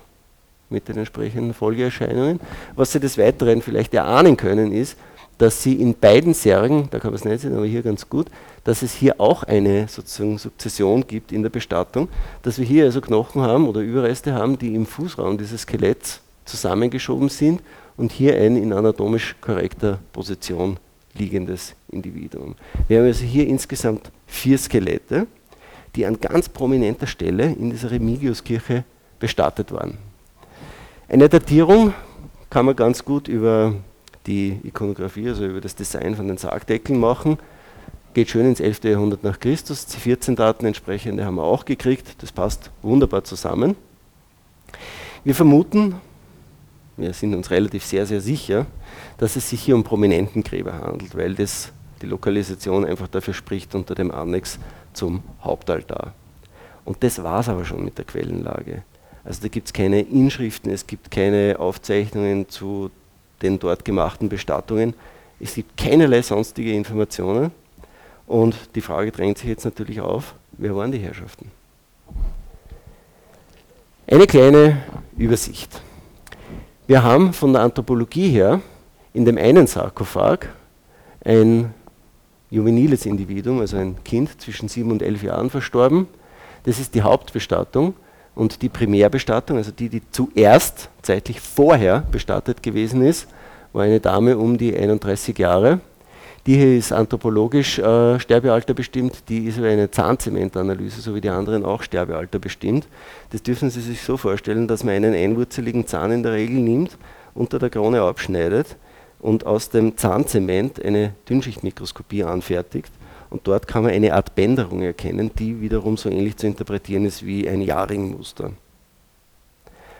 mit den entsprechenden Folgeerscheinungen. Was Sie des Weiteren vielleicht erahnen können, ist, dass sie in beiden Särgen, da kann man es nicht sehen, aber hier ganz gut, dass es hier auch eine sozusagen Sukzession gibt in der Bestattung, dass wir hier also Knochen haben oder Überreste haben, die im Fußraum dieses Skeletts zusammengeschoben sind und hier ein in anatomisch korrekter Position liegendes Individuum. Wir haben also hier insgesamt vier Skelette, die an ganz prominenter Stelle in dieser Remigiuskirche bestattet waren. Eine Datierung kann man ganz gut über die Ikonografie, also über das Design von den Sargdeckeln machen. Geht schön ins 11. Jahrhundert nach Christus. Die 14 Daten entsprechende haben wir auch gekriegt. Das passt wunderbar zusammen. Wir vermuten, wir sind uns relativ sehr, sehr sicher, dass es sich hier um prominenten Gräber handelt, weil das die Lokalisation einfach dafür spricht unter dem Annex zum Hauptaltar. Und das war es aber schon mit der Quellenlage. Also da gibt es keine Inschriften, es gibt keine Aufzeichnungen zu den dort gemachten Bestattungen. Es gibt keinerlei sonstige Informationen. Und die Frage drängt sich jetzt natürlich auf, wer waren die Herrschaften? Eine kleine Übersicht. Wir haben von der Anthropologie her in dem einen Sarkophag ein juveniles Individuum, also ein Kind zwischen sieben und elf Jahren verstorben. Das ist die Hauptbestattung und die Primärbestattung, also die, die zuerst zeitlich vorher bestattet gewesen ist, war eine Dame um die 31 Jahre. Die hier ist anthropologisch äh, Sterbealter bestimmt, die ist über eine Zahnzementanalyse, so wie die anderen auch Sterbealter bestimmt. Das dürfen Sie sich so vorstellen, dass man einen einwurzeligen Zahn in der Regel nimmt, unter der Krone abschneidet und aus dem Zahnzement eine Dünnschichtmikroskopie anfertigt. Und dort kann man eine Art Bänderung erkennen, die wiederum so ähnlich zu interpretieren ist wie ein Jahrringmuster.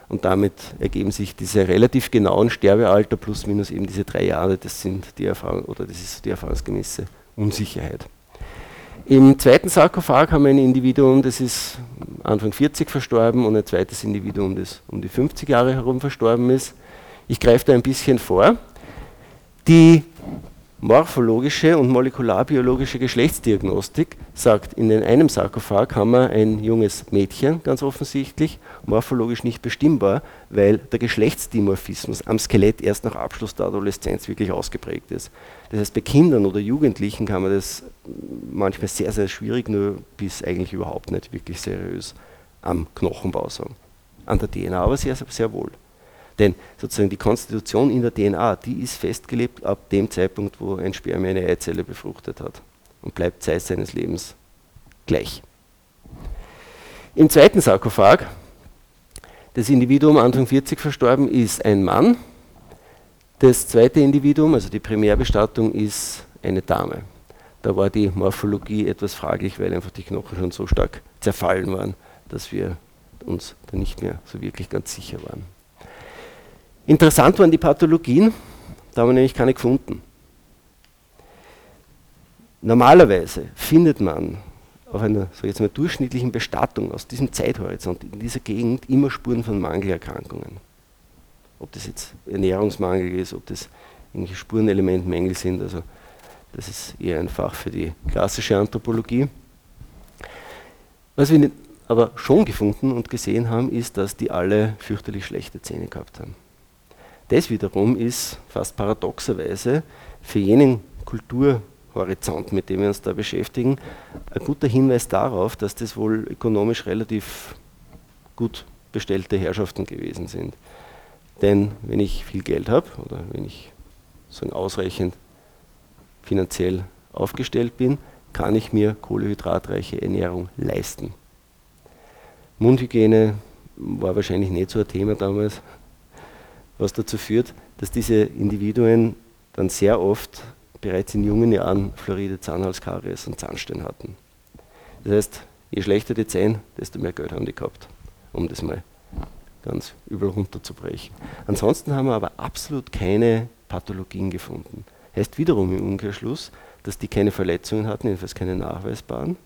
Und damit ergeben sich diese relativ genauen Sterbealter plus minus eben diese drei Jahre, das sind die Erfahrung oder das ist die erfahrungsgemäße Unsicherheit. Im zweiten Sarkophag haben wir ein Individuum, das ist Anfang 40 verstorben und ein zweites Individuum, das um die 50 Jahre herum verstorben ist. Ich greife da ein bisschen vor. Die morphologische und molekularbiologische Geschlechtsdiagnostik sagt, in einem Sarkophag haben wir ein junges Mädchen, ganz offensichtlich, morphologisch nicht bestimmbar, weil der Geschlechtsdimorphismus am Skelett erst nach Abschluss der Adoleszenz wirklich ausgeprägt ist. Das heißt, bei Kindern oder Jugendlichen kann man das manchmal sehr, sehr schwierig, nur bis eigentlich überhaupt nicht wirklich seriös am Knochenbau sagen. An der DNA aber sehr, sehr wohl. Denn sozusagen die Konstitution in der DNA, die ist festgelebt ab dem Zeitpunkt, wo ein Spermium eine Eizelle befruchtet hat und bleibt Zeit seines Lebens gleich. Im zweiten Sarkophag, das Individuum Anfang 40 verstorben, ist ein Mann. Das zweite Individuum, also die Primärbestattung, ist eine Dame. Da war die Morphologie etwas fraglich, weil einfach die Knochen schon so stark zerfallen waren, dass wir uns da nicht mehr so wirklich ganz sicher waren. Interessant waren die Pathologien, da haben wir nämlich keine gefunden. Normalerweise findet man auf einer so jetzt mal durchschnittlichen Bestattung aus diesem Zeithorizont in dieser Gegend immer Spuren von Mangelerkrankungen. Ob das jetzt Ernährungsmangel ist, ob das irgendwelche Spurenelementmängel sind, also das ist eher ein Fach für die klassische Anthropologie. Was wir aber schon gefunden und gesehen haben, ist, dass die alle fürchterlich schlechte Zähne gehabt haben. Das wiederum ist fast paradoxerweise für jenen Kulturhorizont, mit dem wir uns da beschäftigen, ein guter Hinweis darauf, dass das wohl ökonomisch relativ gut bestellte Herrschaften gewesen sind. Denn wenn ich viel Geld habe oder wenn ich so ausreichend finanziell aufgestellt bin, kann ich mir kohlehydratreiche Ernährung leisten. Mundhygiene war wahrscheinlich nicht so ein Thema damals, was dazu führt, dass diese Individuen dann sehr oft bereits in jungen Jahren Fluoride, Zahnhalskaries und Zahnstein hatten. Das heißt, je schlechter die Zähne, desto mehr Geld haben die gehabt, um das mal ganz übel runterzubrechen. Ansonsten haben wir aber absolut keine Pathologien gefunden. Heißt wiederum im Umkehrschluss, dass die keine Verletzungen hatten, jedenfalls keine nachweisbaren,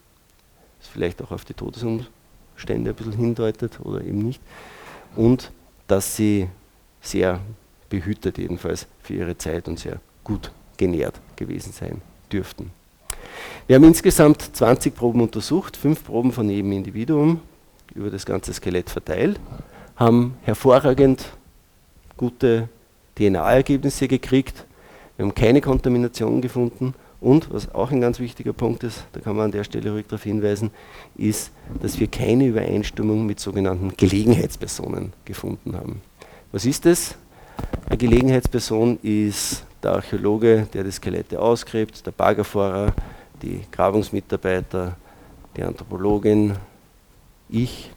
was vielleicht auch auf die Todesumstände ein bisschen hindeutet oder eben nicht, und dass sie sehr behütet jedenfalls für ihre Zeit und sehr gut genährt gewesen sein dürften. Wir haben insgesamt 20 Proben untersucht, fünf Proben von jedem Individuum über das ganze Skelett verteilt, haben hervorragend gute DNA-Ergebnisse gekriegt. Wir haben keine Kontamination gefunden und was auch ein ganz wichtiger Punkt ist, da kann man an der Stelle ruhig darauf hinweisen, ist, dass wir keine Übereinstimmung mit sogenannten Gelegenheitspersonen gefunden haben. Was ist das? Eine Gelegenheitsperson ist der Archäologe, der die Skelette ausgräbt, der Baggerfahrer, die Grabungsmitarbeiter, die Anthropologin, ich,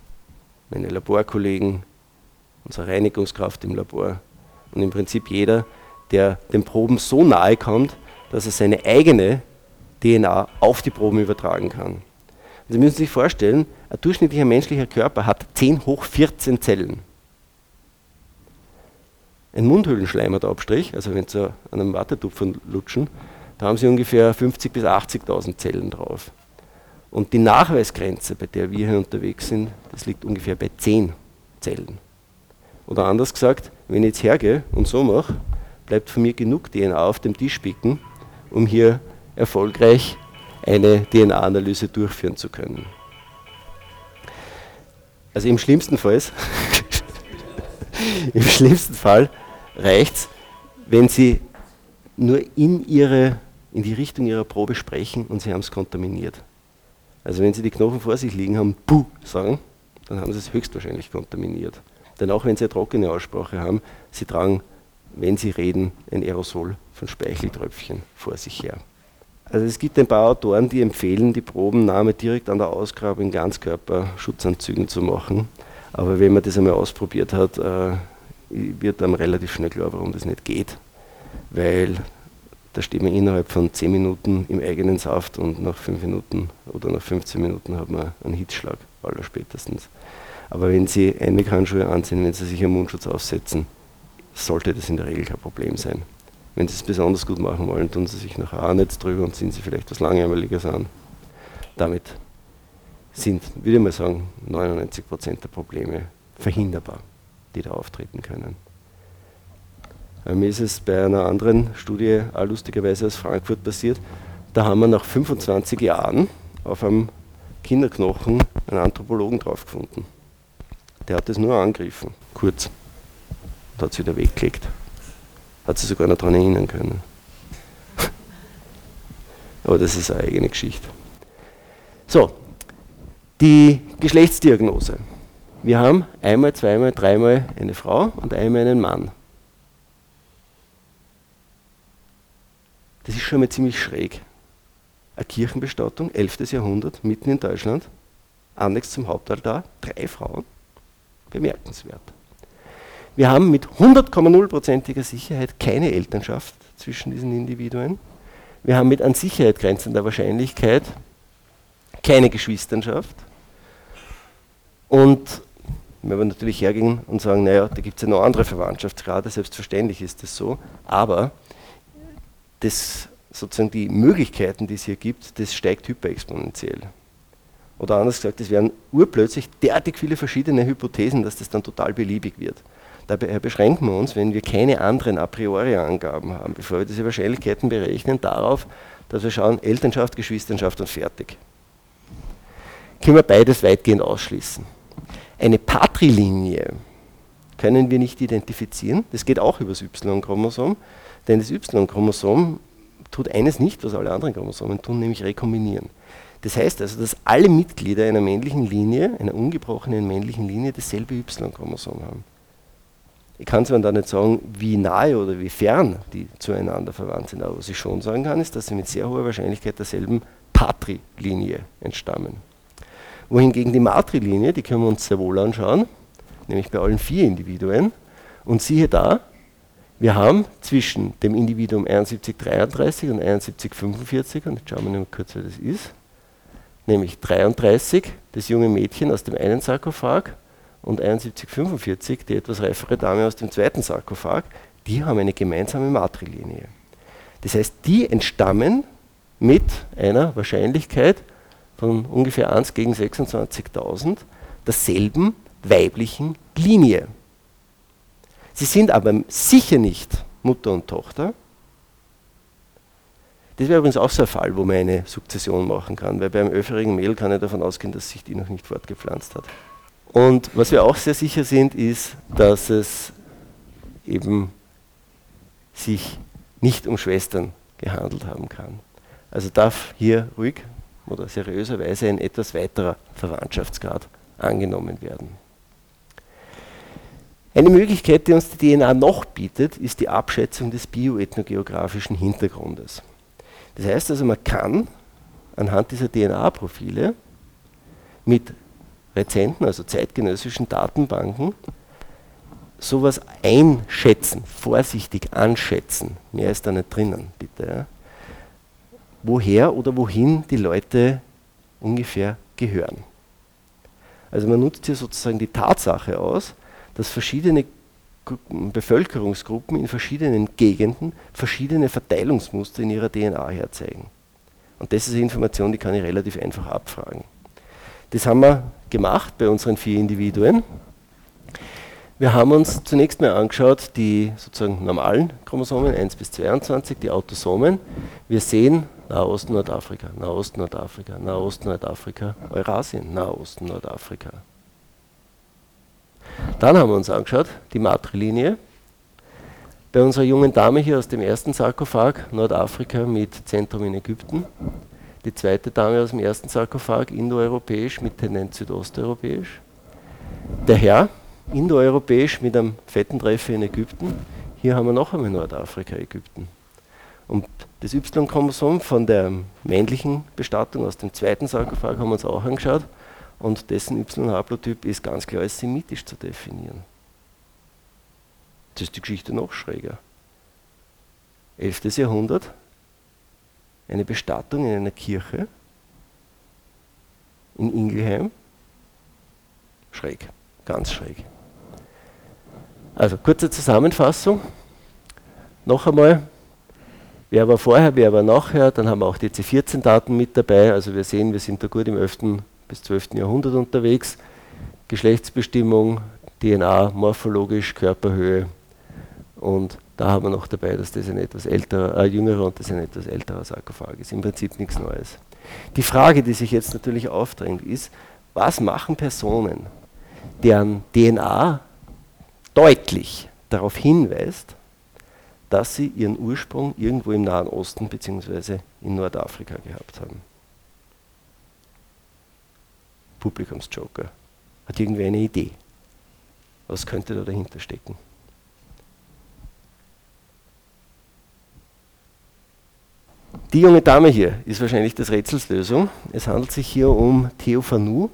meine Laborkollegen, unsere Reinigungskraft im Labor und im Prinzip jeder, der den Proben so nahe kommt, dass er seine eigene DNA auf die Proben übertragen kann. Sie müssen sich vorstellen, ein durchschnittlicher menschlicher Körper hat 10 hoch 14 Zellen. Ein Mundhöhlenschleimhautabstrich, also wenn Sie an einem Wattetupfer lutschen, da haben Sie ungefähr 50.000 bis 80.000 Zellen drauf. Und die Nachweisgrenze, bei der wir hier unterwegs sind, das liegt ungefähr bei 10 Zellen. Oder anders gesagt, wenn ich jetzt hergehe und so mache, bleibt von mir genug DNA auf dem Tisch picken, um hier erfolgreich eine DNA-Analyse durchführen zu können. Also im schlimmsten Fall, im schlimmsten Fall reicht es, wenn Sie nur in, ihre, in die Richtung Ihrer Probe sprechen und Sie haben es kontaminiert. Also wenn Sie die Knochen vor sich liegen haben, Puh sagen, dann haben Sie es höchstwahrscheinlich kontaminiert. Denn auch wenn Sie eine trockene Aussprache haben, Sie tragen, wenn Sie reden, ein Aerosol von Speicheltröpfchen vor sich her. Also es gibt ein paar Autoren, die empfehlen, die Probennahme direkt an der Ausgrabung in Ganzkörperschutzanzügen zu machen. Aber wenn man das einmal ausprobiert hat, äh, wird einem relativ schnell klar, warum das nicht geht. Weil da steht man innerhalb von 10 Minuten im eigenen Saft und nach 5 Minuten oder nach 15 Minuten hat man einen Hitzschlag, allerspätestens. Aber wenn Sie Einweghandschuhe anziehen, wenn Sie sich einen Mundschutz aufsetzen, sollte das in der Regel kein Problem sein. Wenn Sie es besonders gut machen wollen, tun Sie sich nachher auch nicht drüber und ziehen Sie vielleicht was Langweiliges an. Damit sind, würde ich mal sagen, 99% der Probleme verhinderbar, die da auftreten können. Mir ist es bei einer anderen Studie auch lustigerweise aus Frankfurt passiert. Da haben wir nach 25 Jahren auf einem Kinderknochen einen Anthropologen drauf gefunden. Der hat es nur angegriffen, kurz, und hat es wieder weggelegt. Hat sich sogar noch daran erinnern können. Aber das ist eine eigene Geschichte. So, die Geschlechtsdiagnose. Wir haben einmal, zweimal, dreimal eine Frau und einmal einen Mann. Das ist schon mal ziemlich schräg. Eine Kirchenbestattung, 11. Jahrhundert, mitten in Deutschland, annex zum Hauptaltar, drei Frauen. Bemerkenswert. Wir haben mit 100,0%iger Sicherheit keine Elternschaft zwischen diesen Individuen. Wir haben mit an Sicherheit grenzender Wahrscheinlichkeit keine Geschwisternschaft. Und wenn wir natürlich hergehen und sagen, naja, da gibt es ja noch andere Verwandtschaftsgrade, selbstverständlich ist das so, aber das, sozusagen die Möglichkeiten, die es hier gibt, das steigt hyperexponentiell. Oder anders gesagt, es werden urplötzlich derartig viele verschiedene Hypothesen, dass das dann total beliebig wird. Dabei beschränken wir uns, wenn wir keine anderen a priori Angaben haben, bevor wir diese Wahrscheinlichkeiten berechnen, darauf, dass wir schauen, Elternschaft, Geschwisternschaft und fertig. Können wir beides weitgehend ausschließen. Eine Patrilinie können wir nicht identifizieren, das geht auch über das Y-Chromosom, denn das Y-Chromosom tut eines nicht, was alle anderen Chromosomen tun, nämlich rekombinieren. Das heißt also, dass alle Mitglieder einer männlichen Linie, einer ungebrochenen männlichen Linie, dasselbe Y-Chromosom haben. Ich kann zwar da nicht sagen, wie nahe oder wie fern die zueinander verwandt sind, aber was ich schon sagen kann, ist, dass sie mit sehr hoher Wahrscheinlichkeit derselben Patrilinie entstammen. Wohingegen die Matrilinie, die können wir uns sehr wohl anschauen, nämlich bei allen vier Individuen, und siehe da, wir haben zwischen dem Individuum 7133 und 7145, und jetzt schauen wir mal kurz, wer das ist, nämlich 33, das junge Mädchen aus dem einen Sarkophag, und 7145, die etwas reifere Dame aus dem zweiten Sarkophag, die haben eine gemeinsame Matrilinie. Das heißt, die entstammen mit einer Wahrscheinlichkeit von ungefähr 1 gegen 26.000 derselben weiblichen Linie. Sie sind aber sicher nicht Mutter und Tochter. Das wäre übrigens auch so ein Fall, wo man eine Sukzession machen kann, weil beim öfferigen Mehl kann ich davon ausgehen, dass sich die noch nicht fortgepflanzt hat. Und was wir auch sehr sicher sind, ist, dass es eben sich nicht um Schwestern gehandelt haben kann. Also darf hier ruhig oder seriöserweise ein etwas weiterer Verwandtschaftsgrad angenommen werden. Eine Möglichkeit, die uns die DNA noch bietet, ist die Abschätzung des bioethnogeografischen Hintergrundes. Das heißt also, man kann anhand dieser DNA-Profile mit rezenten, also zeitgenössischen Datenbanken sowas einschätzen, vorsichtig anschätzen, mehr ist da nicht drinnen, bitte, ja, woher oder wohin die Leute ungefähr gehören. Also man nutzt hier sozusagen die Tatsache aus, dass verschiedene Bevölkerungsgruppen in verschiedenen Gegenden verschiedene Verteilungsmuster in ihrer DNA herzeigen. Und das ist eine Information, die kann ich relativ einfach abfragen. Das haben wir gemacht bei unseren vier Individuen. Wir haben uns zunächst mal angeschaut die sozusagen normalen Chromosomen 1 bis 22, die Autosomen. Wir sehen Nahost, Nordafrika, Nahost, Nordafrika, Nahost, Nordafrika, Eurasien, Nahost, Nordafrika. Dann haben wir uns angeschaut die Matrilinie. Bei unserer jungen Dame hier aus dem ersten Sarkophag, Nordafrika mit Zentrum in Ägypten. Die zweite Dame aus dem ersten Sarkophag, indoeuropäisch mit Tendenz südosteuropäisch. Der Herr, indoeuropäisch mit einem fetten Treffer in Ägypten. Hier haben wir noch einmal Nordafrika, Ägypten. Und das Y-Chromosom von der männlichen Bestattung aus dem zweiten Sarkophag haben wir uns auch angeschaut. Und dessen Y-Haplotyp ist ganz klar als semitisch zu definieren. Das ist die Geschichte noch schräger. 11. Jahrhundert, eine Bestattung in einer Kirche in Ingelheim. Schräg, ganz schräg. Also kurze Zusammenfassung. Noch einmal, wer war vorher, wer war nachher, dann haben wir auch die C14-Daten mit dabei. Also wir sehen, wir sind da gut im 11. bis 12. Jahrhundert unterwegs. Geschlechtsbestimmung, DNA, morphologisch, Körperhöhe. Und da haben wir noch dabei, dass das ein etwas älterer, äh, jüngerer und das ein etwas älterer Sarkophag ist. Im Prinzip nichts Neues. Die Frage, die sich jetzt natürlich aufdrängt, ist, was machen Personen, deren DNA deutlich darauf hinweist, dass sie ihren Ursprung irgendwo im Nahen Osten bzw. in Nordafrika gehabt haben. Publikumsjoker. Hat irgendwie eine Idee? Was könnte da dahinter stecken? Die junge Dame hier ist wahrscheinlich das Rätselslösung. Es handelt sich hier um Theophanu.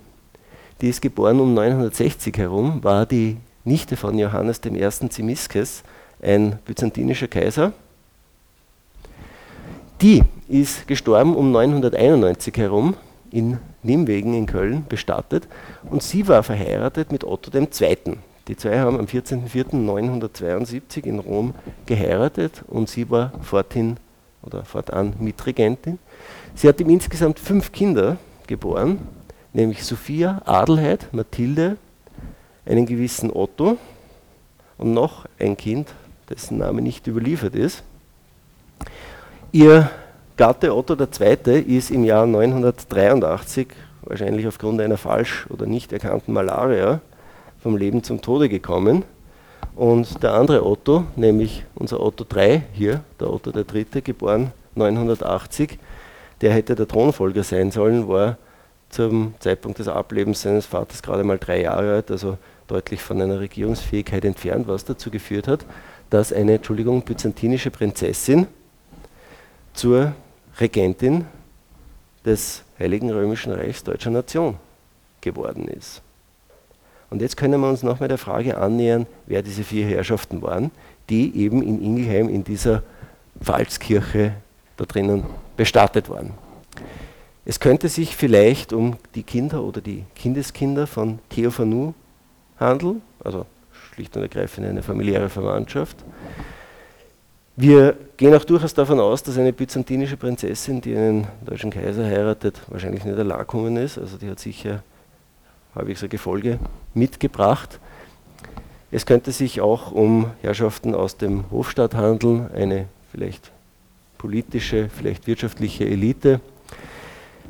Die ist geboren um 960 herum, war die Nichte von Johannes I. Zimiskes, ein byzantinischer Kaiser. Die ist gestorben um 991 herum in Nimwegen in Köln bestattet und sie war verheiratet mit Otto II. Die zwei haben am 14.04.972 in Rom geheiratet und sie war forthin oder fortan Mitregentin. Sie hat ihm insgesamt fünf Kinder geboren, nämlich Sophia, Adelheid, Mathilde, einen gewissen Otto und noch ein Kind, dessen Name nicht überliefert ist. Ihr Gatte Otto II. ist im Jahr 983, wahrscheinlich aufgrund einer falsch oder nicht erkannten Malaria, vom Leben zum Tode gekommen. Und der andere Otto, nämlich unser Otto III hier, der Otto III., geboren 980, der hätte der Thronfolger sein sollen, war zum Zeitpunkt des Ablebens seines Vaters gerade mal drei Jahre alt, also deutlich von einer Regierungsfähigkeit entfernt, was dazu geführt hat, dass eine, Entschuldigung, byzantinische Prinzessin zur Regentin des Heiligen Römischen Reichs deutscher Nation geworden ist. Und jetzt können wir uns nochmal der Frage annähern, wer diese vier Herrschaften waren, die eben in Ingelheim in dieser Pfalzkirche da drinnen bestattet waren. Es könnte sich vielleicht um die Kinder oder die Kindeskinder von Theophanu handeln, also schlicht und ergreifend eine familiäre Verwandtschaft. Wir gehen auch durchaus davon aus, dass eine byzantinische Prinzessin, die einen deutschen Kaiser heiratet, wahrscheinlich nicht allein ist. Also die hat sicher halbwegs ein Gefolge mitgebracht. Es könnte sich auch um Herrschaften aus dem Hofstaat handeln, eine vielleicht politische, vielleicht wirtschaftliche Elite.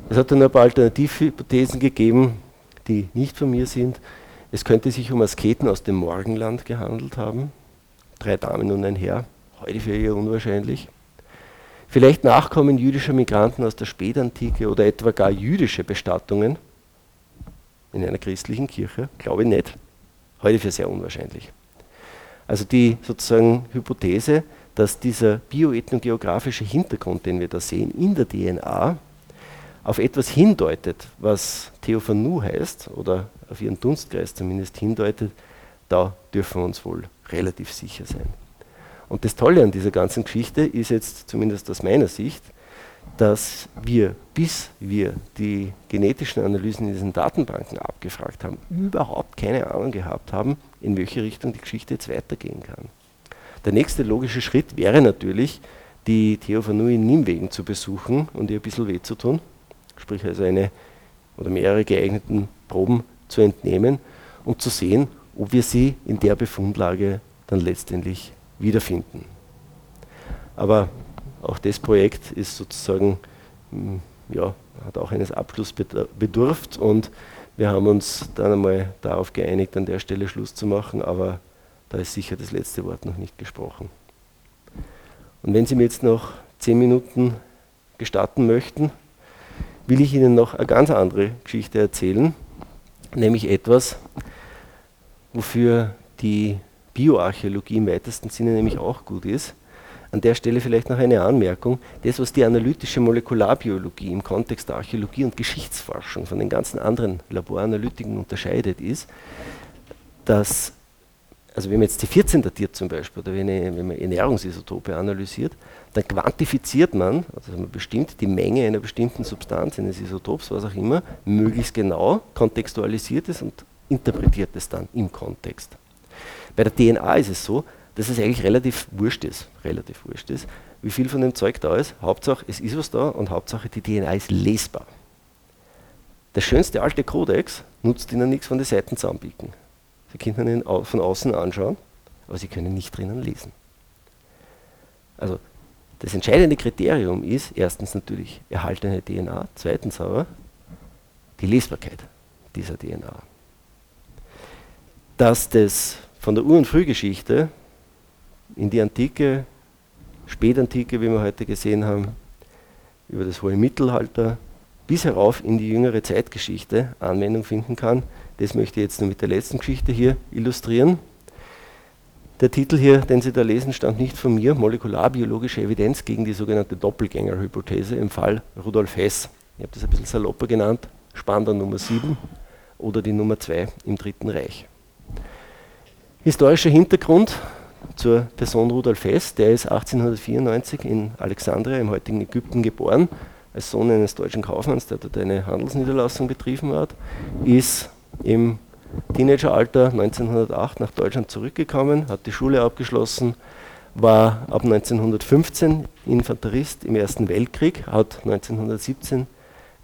Es hat dann ein paar Alternativhypothesen gegeben, die nicht von mir sind. Es könnte sich um Asketen aus dem Morgenland gehandelt haben. Drei Damen und ein Herr, heute für eher unwahrscheinlich. Vielleicht Nachkommen jüdischer Migranten aus der Spätantike oder etwa gar jüdische Bestattungen in einer christlichen Kirche, glaube ich nicht. Heute für sehr unwahrscheinlich. Also die sozusagen Hypothese, dass dieser bioethnogeografische Hintergrund, den wir da sehen, in der DNA auf etwas hindeutet, was Theophanu heißt, oder auf ihren Dunstkreis zumindest hindeutet, da dürfen wir uns wohl relativ sicher sein. Und das Tolle an dieser ganzen Geschichte ist jetzt, zumindest aus meiner Sicht, dass wir, bis wir die genetischen Analysen in diesen Datenbanken abgefragt haben, überhaupt keine Ahnung gehabt haben, in welche Richtung die Geschichte jetzt weitergehen kann. Der nächste logische Schritt wäre natürlich, die Theophanue in Nimwegen zu besuchen und ihr ein bisschen weh zu tun, sprich also eine oder mehrere geeigneten Proben zu entnehmen, um zu sehen, ob wir sie in der Befundlage dann letztendlich wiederfinden. Aber auch das Projekt ist sozusagen, hm, ja, hat auch eines Abschlusses bedurft und wir haben uns dann einmal darauf geeinigt, an der Stelle Schluss zu machen, aber da ist sicher das letzte Wort noch nicht gesprochen. Und wenn Sie mir jetzt noch zehn Minuten gestatten möchten, will ich Ihnen noch eine ganz andere Geschichte erzählen, nämlich etwas, wofür die Bioarchäologie im weitesten Sinne nämlich auch gut ist. An der Stelle vielleicht noch eine Anmerkung. Das, was die analytische Molekularbiologie im Kontext der Archäologie und Geschichtsforschung von den ganzen anderen Laboranalytiken unterscheidet, ist, dass, also wenn man jetzt die 14 datiert zum Beispiel, oder wenn, wenn man Ernährungsisotope analysiert, dann quantifiziert man, also man bestimmt die Menge einer bestimmten Substanz, eines Isotops, was auch immer, möglichst genau, kontextualisiert es und interpretiert es dann im Kontext. Bei der DNA ist es so, dass es eigentlich relativ wurscht ist, relativ wurscht ist, wie viel von dem Zeug da ist. Hauptsache, es ist was da und Hauptsache, die DNA ist lesbar. Der schönste alte Codex nutzt Ihnen nichts von den Seiten zusammenbiegen. Sie können ihn von außen anschauen, aber Sie können nicht drinnen lesen. Also das entscheidende Kriterium ist erstens natürlich erhaltene DNA, zweitens aber die Lesbarkeit dieser DNA. Dass das von der Ur- und Frühgeschichte in die Antike, Spätantike, wie wir heute gesehen haben, über das hohe Mittelalter bis herauf in die jüngere Zeitgeschichte Anwendung finden kann. Das möchte ich jetzt nur mit der letzten Geschichte hier illustrieren. Der Titel hier, den Sie da lesen, stammt nicht von mir, molekularbiologische Evidenz gegen die sogenannte Doppelgängerhypothese im Fall Rudolf Hess. Ich habe das ein bisschen salopper genannt, Spander Nummer 7 oder die Nummer 2 im Dritten Reich. Historischer Hintergrund zur Person Rudolf Hess, der ist 1894 in Alexandria im heutigen Ägypten geboren, als Sohn eines deutschen Kaufmanns, der dort eine Handelsniederlassung betrieben hat, ist im Teenageralter 1908 nach Deutschland zurückgekommen, hat die Schule abgeschlossen, war ab 1915 Infanterist im Ersten Weltkrieg, hat 1917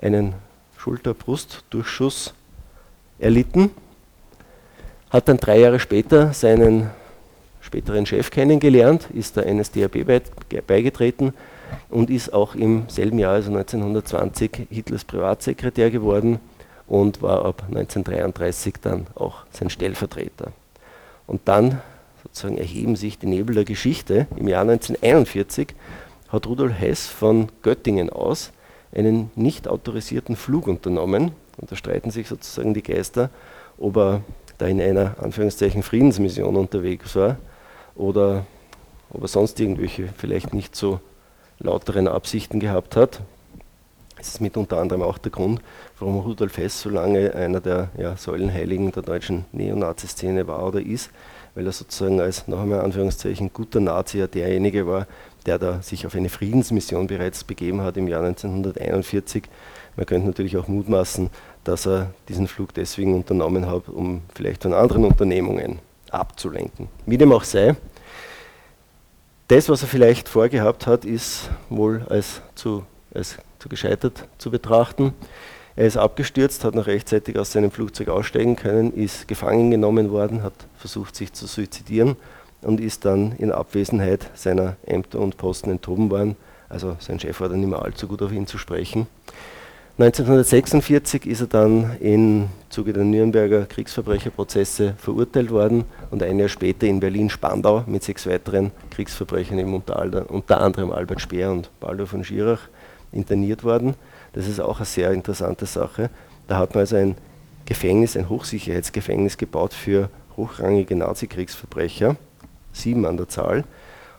einen Schulter-Brust-Durchschuss erlitten hat dann drei Jahre später seinen späteren Chef kennengelernt, ist der NSDAP beigetreten und ist auch im selben Jahr, also 1920, Hitlers Privatsekretär geworden und war ab 1933 dann auch sein Stellvertreter. Und dann sozusagen erheben sich die Nebel der Geschichte. Im Jahr 1941 hat Rudolf Hess von Göttingen aus einen nicht autorisierten Flug unternommen. Und da streiten sich sozusagen die Geister, ob er da in einer Anführungszeichen Friedensmission unterwegs war oder ob er sonst irgendwelche vielleicht nicht so lauteren Absichten gehabt hat. Es ist mit unter anderem auch der Grund, warum Rudolf Hess so lange einer der ja, Säulenheiligen der deutschen Neonazi-Szene war oder ist, weil er sozusagen als, noch einmal Anführungszeichen, guter Nazi ja derjenige war, der da sich auf eine Friedensmission bereits begeben hat im Jahr 1941. Man könnte natürlich auch mutmaßen, dass er diesen Flug deswegen unternommen hat, um vielleicht von anderen Unternehmungen abzulenken. Wie dem auch sei, das, was er vielleicht vorgehabt hat, ist wohl als zu, als zu gescheitert zu betrachten. Er ist abgestürzt, hat noch rechtzeitig aus seinem Flugzeug aussteigen können, ist gefangen genommen worden, hat versucht, sich zu suizidieren und ist dann in Abwesenheit seiner Ämter und Posten enthoben worden. Also sein Chef war dann nicht mehr allzu gut auf ihn zu sprechen. 1946 ist er dann im Zuge der Nürnberger Kriegsverbrecherprozesse verurteilt worden und ein Jahr später in Berlin-Spandau mit sechs weiteren Kriegsverbrechern, eben unter, unter anderem Albert Speer und Baldur von Schirach, interniert worden. Das ist auch eine sehr interessante Sache. Da hat man also ein Gefängnis, ein Hochsicherheitsgefängnis gebaut für hochrangige Nazi-Kriegsverbrecher, sieben an der Zahl.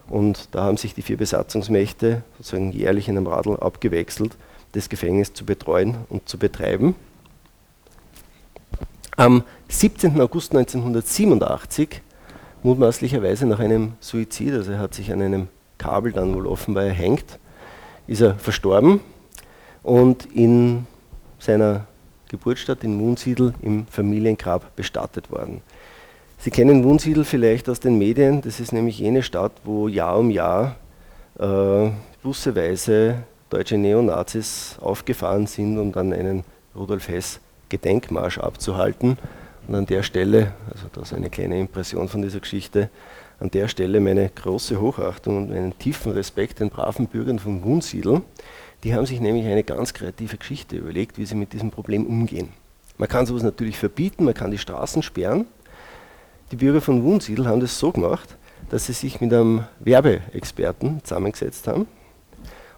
Und da haben sich die vier Besatzungsmächte sozusagen jährlich in einem Radl abgewechselt das Gefängnis zu betreuen und zu betreiben. Am 17. August 1987, mutmaßlicherweise nach einem Suizid, also er hat sich an einem Kabel dann wohl offenbar erhängt, ist er verstorben und in seiner Geburtsstadt in Wunsiedel im Familiengrab bestattet worden. Sie kennen Wunsiedel vielleicht aus den Medien, das ist nämlich jene Stadt, wo Jahr um Jahr äh, busseweise deutsche Neonazis aufgefahren sind, um dann einen Rudolf Hess Gedenkmarsch abzuhalten. Und an der Stelle, also das ist eine kleine Impression von dieser Geschichte, an der Stelle meine große Hochachtung und meinen tiefen Respekt den braven Bürgern von Wunsiedel. Die haben sich nämlich eine ganz kreative Geschichte überlegt, wie sie mit diesem Problem umgehen. Man kann sowas natürlich verbieten, man kann die Straßen sperren. Die Bürger von Wunsiedel haben das so gemacht, dass sie sich mit einem Werbeexperten zusammengesetzt haben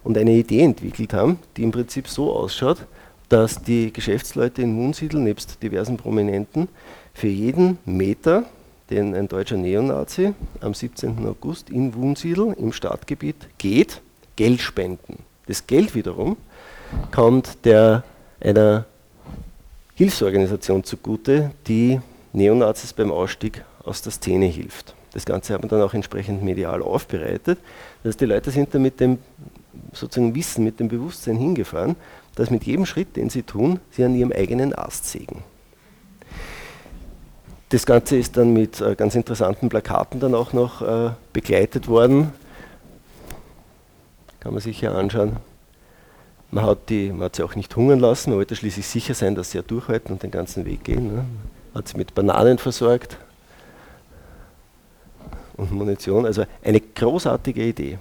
und eine Idee entwickelt haben, die im Prinzip so ausschaut, dass die Geschäftsleute in Wunsiedel nebst diversen Prominenten für jeden Meter, den ein deutscher Neonazi am 17. August in Wunsiedel im Stadtgebiet geht, Geld spenden. Das Geld wiederum kommt der, einer Hilfsorganisation zugute, die Neonazis beim Ausstieg aus der Szene hilft. Das Ganze hat man dann auch entsprechend medial aufbereitet. Das heißt, die Leute sind da mit dem sozusagen Wissen, mit dem Bewusstsein hingefahren, dass mit jedem Schritt, den sie tun, sie an ihrem eigenen Ast sägen. Das Ganze ist dann mit äh, ganz interessanten Plakaten dann auch noch äh, begleitet worden. Kann man sich hier anschauen. Man hat, die, man hat sie auch nicht hungern lassen, man wollte schließlich sicher sein, dass sie ja durchhalten und den ganzen Weg gehen. Ne. Hat sie mit Bananen versorgt und Munition. Also eine großartige Idee.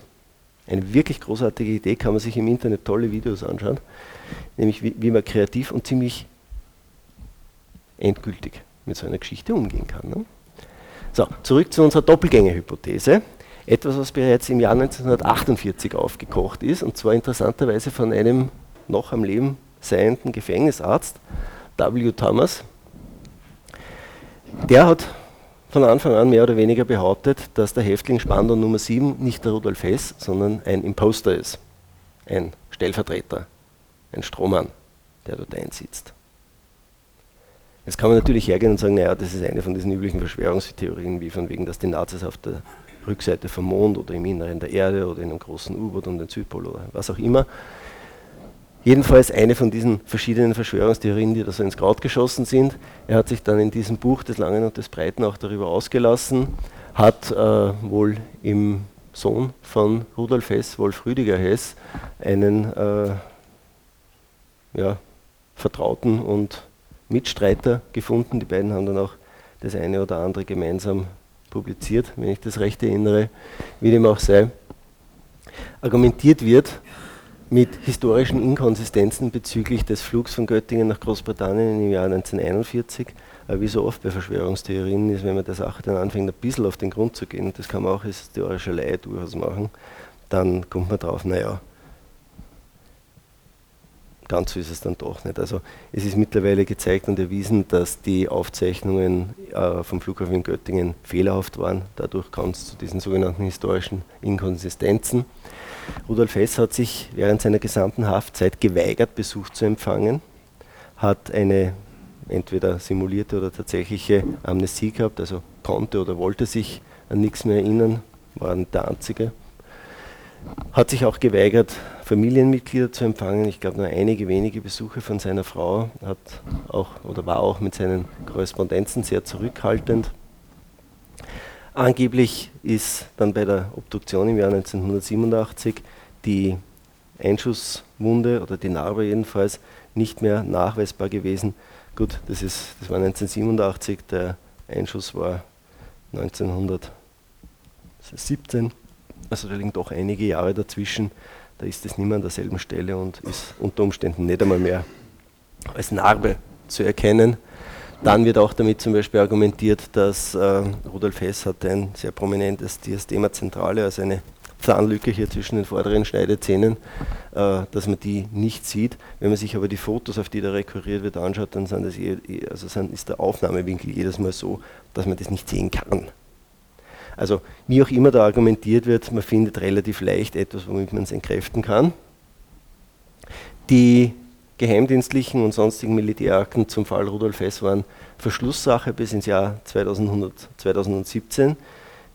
Eine wirklich großartige Idee, kann man sich im Internet tolle Videos anschauen, nämlich wie, wie man kreativ und ziemlich endgültig mit so einer Geschichte umgehen kann. Ne? So, zurück zu unserer Doppelgängerhypothese. Etwas, was bereits im Jahr 1948 aufgekocht ist, und zwar interessanterweise von einem noch am Leben seienden Gefängnisarzt, W. Thomas. Der hat von Anfang an mehr oder weniger behauptet, dass der Häftling Spandau Nummer 7 nicht der Rudolf Hess, sondern ein Imposter ist. Ein Stellvertreter, ein Strohmann, der dort einsitzt. Jetzt kann man natürlich hergehen und sagen, naja, das ist eine von diesen üblichen Verschwörungstheorien, wie von wegen, dass die Nazis auf der Rückseite vom Mond oder im Inneren der Erde oder in einem großen U-Boot um den Südpol oder was auch immer Jedenfalls eine von diesen verschiedenen Verschwörungstheorien, die da so ins Kraut geschossen sind. Er hat sich dann in diesem Buch des Langen und des Breiten auch darüber ausgelassen, hat äh, wohl im Sohn von Rudolf Hess, Wolf Rüdiger Hess, einen äh, ja, Vertrauten und Mitstreiter gefunden. Die beiden haben dann auch das eine oder andere gemeinsam publiziert, wenn ich das recht erinnere, wie dem auch sei. Argumentiert wird, mit historischen Inkonsistenzen bezüglich des Flugs von Göttingen nach Großbritannien im Jahr 1941. Aber wie so oft bei Verschwörungstheorien ist, wenn man der Sache dann anfängt, ein bisschen auf den Grund zu gehen, das kann man auch als historischer Laie durchaus machen, dann kommt man drauf, naja, ganz so ist es dann doch nicht. Also es ist mittlerweile gezeigt und erwiesen, dass die Aufzeichnungen äh, vom Flughafen in Göttingen fehlerhaft waren. Dadurch kam es zu diesen sogenannten historischen Inkonsistenzen. Rudolf Hess hat sich während seiner gesamten Haftzeit geweigert, Besuch zu empfangen, hat eine entweder simulierte oder tatsächliche Amnesie gehabt, also konnte oder wollte sich an nichts mehr erinnern, war der Einzige. Hat sich auch geweigert, Familienmitglieder zu empfangen. Ich glaube, nur einige wenige Besuche von seiner Frau hat auch oder war auch mit seinen Korrespondenzen sehr zurückhaltend. Angeblich ist dann bei der Obduktion im Jahr 1987 die Einschusswunde oder die Narbe jedenfalls nicht mehr nachweisbar gewesen. Gut, das, ist, das war 1987, der Einschuss war 1917, also da liegen doch einige Jahre dazwischen. Da ist es nicht mehr an derselben Stelle und ist unter Umständen nicht einmal mehr als Narbe zu erkennen. Dann wird auch damit zum Beispiel argumentiert, dass äh, Rudolf Hess hat ein sehr prominentes Diastema zentrale, also eine Zahnlücke hier zwischen den vorderen Schneidezähnen, äh, dass man die nicht sieht. Wenn man sich aber die Fotos, auf die da rekurriert wird, anschaut, dann sind das eh, eh, also sind, ist der Aufnahmewinkel jedes Mal so, dass man das nicht sehen kann. Also wie auch immer da argumentiert wird, man findet relativ leicht etwas, womit man es entkräften kann. Die geheimdienstlichen und sonstigen Militärakten zum Fall Rudolf Hess waren Verschlusssache bis ins Jahr 2000, 2017.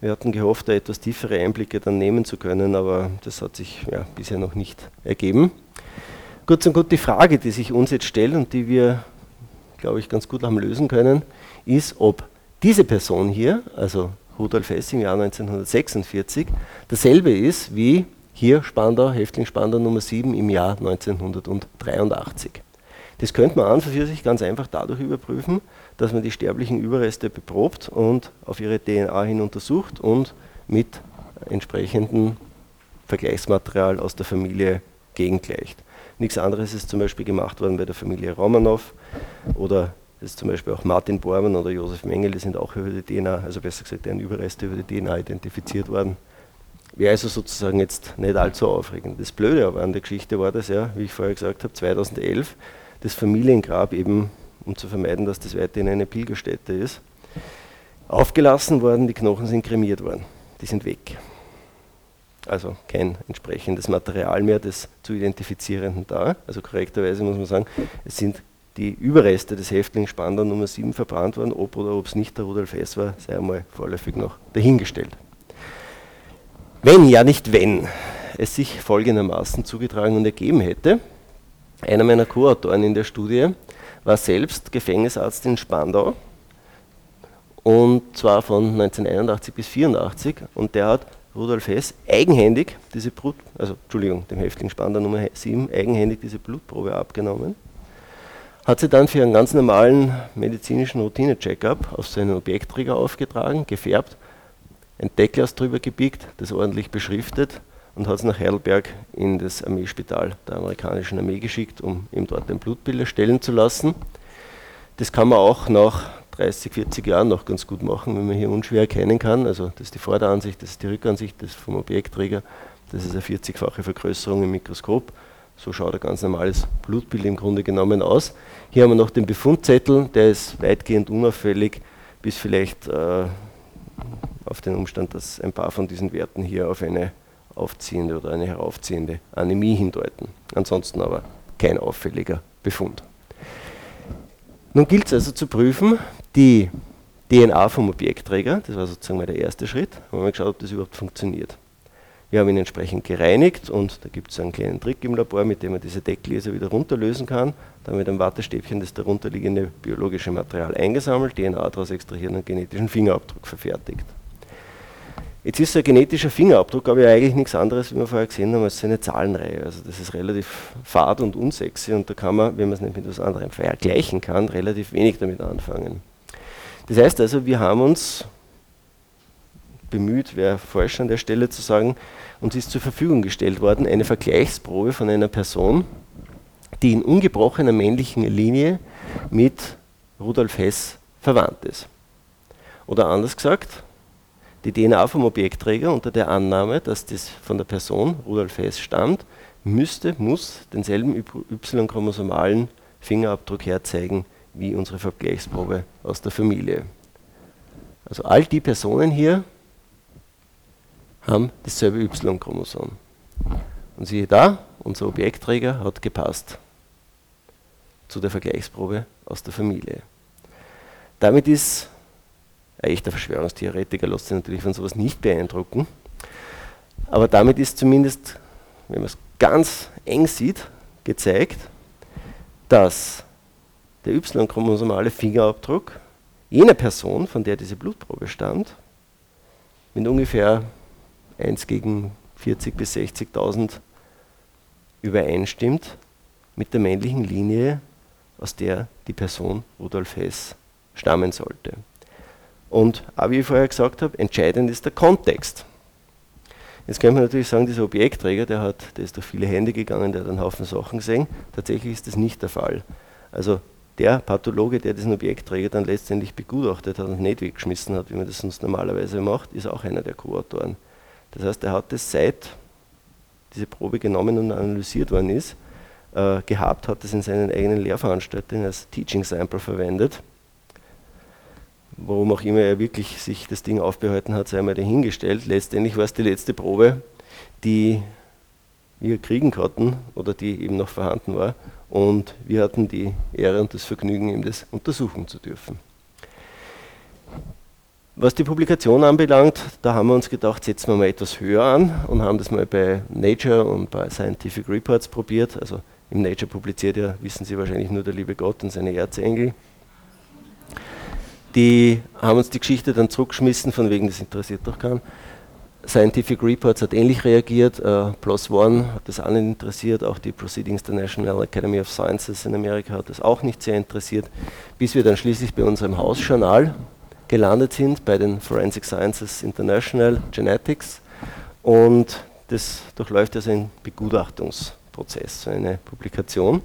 Wir hatten gehofft, da etwas tiefere Einblicke dann nehmen zu können, aber das hat sich ja, bisher noch nicht ergeben. Kurz und gut, die Frage, die sich uns jetzt stellt und die wir, glaube ich, ganz gut haben lösen können, ist, ob diese Person hier, also Rudolf Hess im Jahr 1946, dasselbe ist wie hier Spandau, Häftling Spandau Nummer 7 im Jahr 1983. Das könnte man an und für sich ganz einfach dadurch überprüfen, dass man die sterblichen Überreste beprobt und auf ihre DNA hin untersucht und mit entsprechendem Vergleichsmaterial aus der Familie gegengleicht. Nichts anderes ist zum Beispiel gemacht worden bei der Familie Romanov oder ist zum Beispiel auch Martin Bormann oder Josef Mengele sind auch über die DNA, also besser gesagt deren Überreste über die DNA identifiziert worden. Wäre also sozusagen jetzt nicht allzu aufregend. Das Blöde aber an der Geschichte war das ja, wie ich vorher gesagt habe, 2011 das Familiengrab eben um zu vermeiden, dass das weiterhin eine Pilgerstätte ist. Aufgelassen worden, die Knochen sind kremiert worden. Die sind weg. Also kein entsprechendes Material mehr des zu identifizierenden da. Also korrekterweise muss man sagen, es sind die Überreste des Häftlings Spandau Nummer 7 verbrannt worden. Ob oder ob es nicht der Rudolf Hess war, sei einmal vorläufig noch dahingestellt. Wenn, ja nicht wenn, es sich folgendermaßen zugetragen und ergeben hätte, einer meiner Co-Autoren in der Studie war selbst Gefängnisarzt in Spandau und zwar von 1981 bis 1984 und der hat Rudolf Hess eigenhändig diese Blut, also Entschuldigung, dem Häftling Spandau Nummer 7 eigenhändig diese Blutprobe abgenommen, hat sie dann für einen ganz normalen medizinischen Routine-Checkup auf seinen Objektträger aufgetragen, gefärbt, ein Deckglas drüber gebiegt, das ordentlich beschriftet und hat es nach Heidelberg in das Armeespital der amerikanischen Armee geschickt, um ihm dort ein Blutbild erstellen zu lassen. Das kann man auch nach 30, 40 Jahren noch ganz gut machen, wenn man hier unschwer erkennen kann. Also das ist die Vorderansicht, das ist die Rückansicht, das vom Objektträger. Das ist eine 40-fache Vergrößerung im Mikroskop. So schaut ein ganz normales Blutbild im Grunde genommen aus. Hier haben wir noch den Befundzettel, der ist weitgehend unauffällig, bis vielleicht äh, auf den Umstand, dass ein paar von diesen Werten hier auf eine aufziehende oder eine heraufziehende Anämie hindeuten. Ansonsten aber kein auffälliger Befund. Nun gilt es also zu prüfen, die DNA vom Objektträger, das war sozusagen mal der erste Schritt, haben wir geschaut, ob das überhaupt funktioniert. Wir haben ihn entsprechend gereinigt und da gibt es einen kleinen Trick im Labor, mit dem man diese Deckgläser wieder runterlösen kann. Dann mit einem Wattestäbchen das darunterliegende biologische Material eingesammelt, DNA daraus extrahiert und genetischen Fingerabdruck verfertigt. Jetzt ist so ein genetischer Fingerabdruck aber eigentlich nichts anderes, wie wir vorher gesehen haben, als eine Zahlenreihe. Also das ist relativ fad und unsexy und da kann man, wenn man es nicht mit etwas anderem vergleichen kann, relativ wenig damit anfangen. Das heißt also, wir haben uns bemüht, wäre falsch an der Stelle zu sagen, uns ist zur Verfügung gestellt worden eine Vergleichsprobe von einer Person, die in ungebrochener männlichen Linie mit Rudolf Hess verwandt ist. Oder anders gesagt, die DNA vom Objektträger unter der Annahme, dass das von der Person Rudolf Hess stammt, müsste, muss denselben Y-chromosomalen Fingerabdruck herzeigen wie unsere Vergleichsprobe aus der Familie. Also all die Personen hier haben dasselbe Y-Chromosom. Und siehe da, unser Objektträger hat gepasst zu der Vergleichsprobe aus der Familie. Damit ist ein echter Verschwörungstheoretiker lässt sich natürlich von sowas nicht beeindrucken. Aber damit ist zumindest, wenn man es ganz eng sieht, gezeigt, dass der Y-chromosomale Fingerabdruck jener Person, von der diese Blutprobe stammt, mit ungefähr 1 gegen 40 bis 60.000 übereinstimmt mit der männlichen Linie, aus der die Person Rudolf Hess stammen sollte. Und wie ich vorher gesagt habe, entscheidend ist der Kontext. Jetzt könnte man natürlich sagen, dieser Objektträger, der, hat, der ist durch viele Hände gegangen, der hat einen Haufen Sachen gesehen. Tatsächlich ist das nicht der Fall. Also der Pathologe, der diesen Objektträger dann letztendlich begutachtet hat und nicht weggeschmissen hat, wie man das sonst normalerweise macht, ist auch einer der Co-Autoren. Das heißt, er hat es seit diese Probe genommen und analysiert worden ist, äh, gehabt, hat es in seinen eigenen Lehrveranstaltungen als Teaching Sample verwendet. Warum auch immer er wirklich sich das Ding aufbehalten hat, sei einmal dahingestellt. Letztendlich war es die letzte Probe, die wir kriegen konnten oder die eben noch vorhanden war. Und wir hatten die Ehre und das Vergnügen, ihm das untersuchen zu dürfen. Was die Publikation anbelangt, da haben wir uns gedacht, setzen wir mal etwas höher an und haben das mal bei Nature und bei Scientific Reports probiert. Also im Nature publiziert ja, wissen Sie wahrscheinlich nur der liebe Gott und seine Erzengel. Die haben uns die Geschichte dann zurückgeschmissen, von wegen, das interessiert doch keinen. Scientific Reports hat ähnlich reagiert, uh, PLOS ONE hat das nicht interessiert, auch die Proceedings der National Academy of Sciences in Amerika hat das auch nicht sehr interessiert, bis wir dann schließlich bei unserem Hausjournal gelandet sind, bei den Forensic Sciences International Genetics und das durchläuft also einen Begutachtungsprozess, eine Publikation.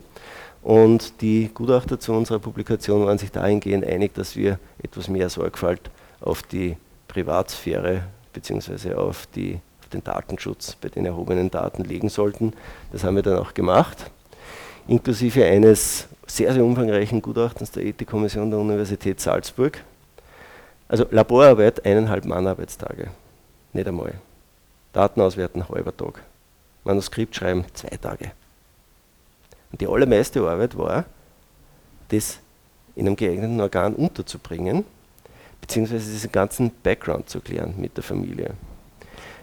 Und die Gutachter zu unserer Publikation waren sich dahingehend einig, dass wir etwas mehr Sorgfalt auf die Privatsphäre bzw. Auf, auf den Datenschutz bei den erhobenen Daten legen sollten. Das haben wir dann auch gemacht, inklusive eines sehr, sehr umfangreichen Gutachtens der Ethikkommission der Universität Salzburg. Also Laborarbeit eineinhalb Mannarbeitstage, nicht einmal. Daten auswerten halber Tag. Manuskript schreiben zwei Tage. Und die allermeiste Arbeit war, das in einem geeigneten Organ unterzubringen, beziehungsweise diesen ganzen Background zu klären mit der Familie.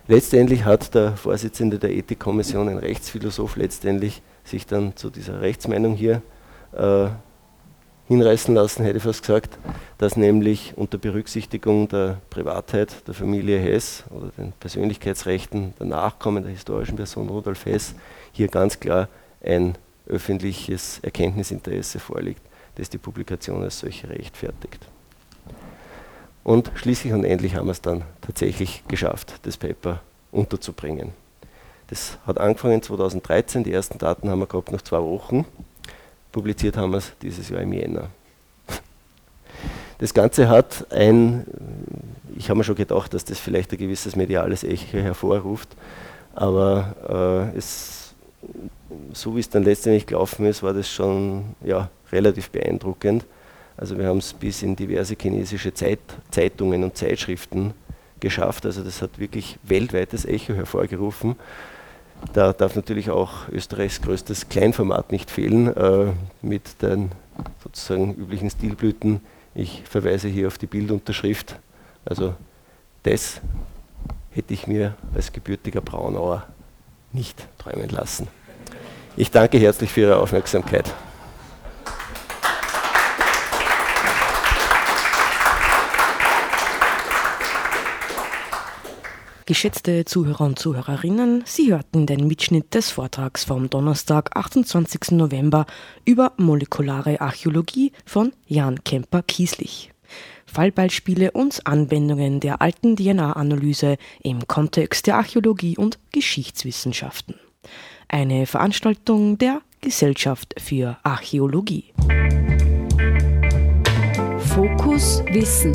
Letztendlich hat der Vorsitzende der Ethikkommission, ein Rechtsphilosoph, letztendlich sich dann zu dieser Rechtsmeinung hier äh, hinreißen lassen, hätte ich fast gesagt, dass nämlich unter Berücksichtigung der Privatheit der Familie Hess oder den Persönlichkeitsrechten der Nachkommen der historischen Person Rudolf Hess hier ganz klar ein öffentliches Erkenntnisinteresse vorliegt, das die Publikation als solche rechtfertigt. Und schließlich und endlich haben wir es dann tatsächlich geschafft, das Paper unterzubringen. Das hat angefangen 2013, die ersten Daten haben wir gehabt nach zwei Wochen. Publiziert haben wir es dieses Jahr im Jänner. Das Ganze hat ein, ich habe mir schon gedacht, dass das vielleicht ein gewisses mediales Echo hervorruft, aber äh, es, so wie es dann letztendlich gelaufen ist, war das schon ja, relativ beeindruckend. Also wir haben es bis in diverse chinesische Zeit, Zeitungen und Zeitschriften geschafft. Also das hat wirklich weltweites Echo hervorgerufen. Da darf natürlich auch Österreichs größtes Kleinformat nicht fehlen äh, mit den sozusagen üblichen Stilblüten. Ich verweise hier auf die Bildunterschrift. Also das hätte ich mir als gebürtiger Braunauer nicht träumen lassen. Ich danke herzlich für Ihre Aufmerksamkeit. Geschätzte Zuhörer und Zuhörerinnen, Sie hörten den Mitschnitt des Vortrags vom Donnerstag, 28. November über molekulare Archäologie von Jan Kemper-Kieslich. Fallbeispiele und Anwendungen der alten DNA-Analyse im Kontext der Archäologie und Geschichtswissenschaften. Eine Veranstaltung der Gesellschaft für Archäologie. Fokus Wissen.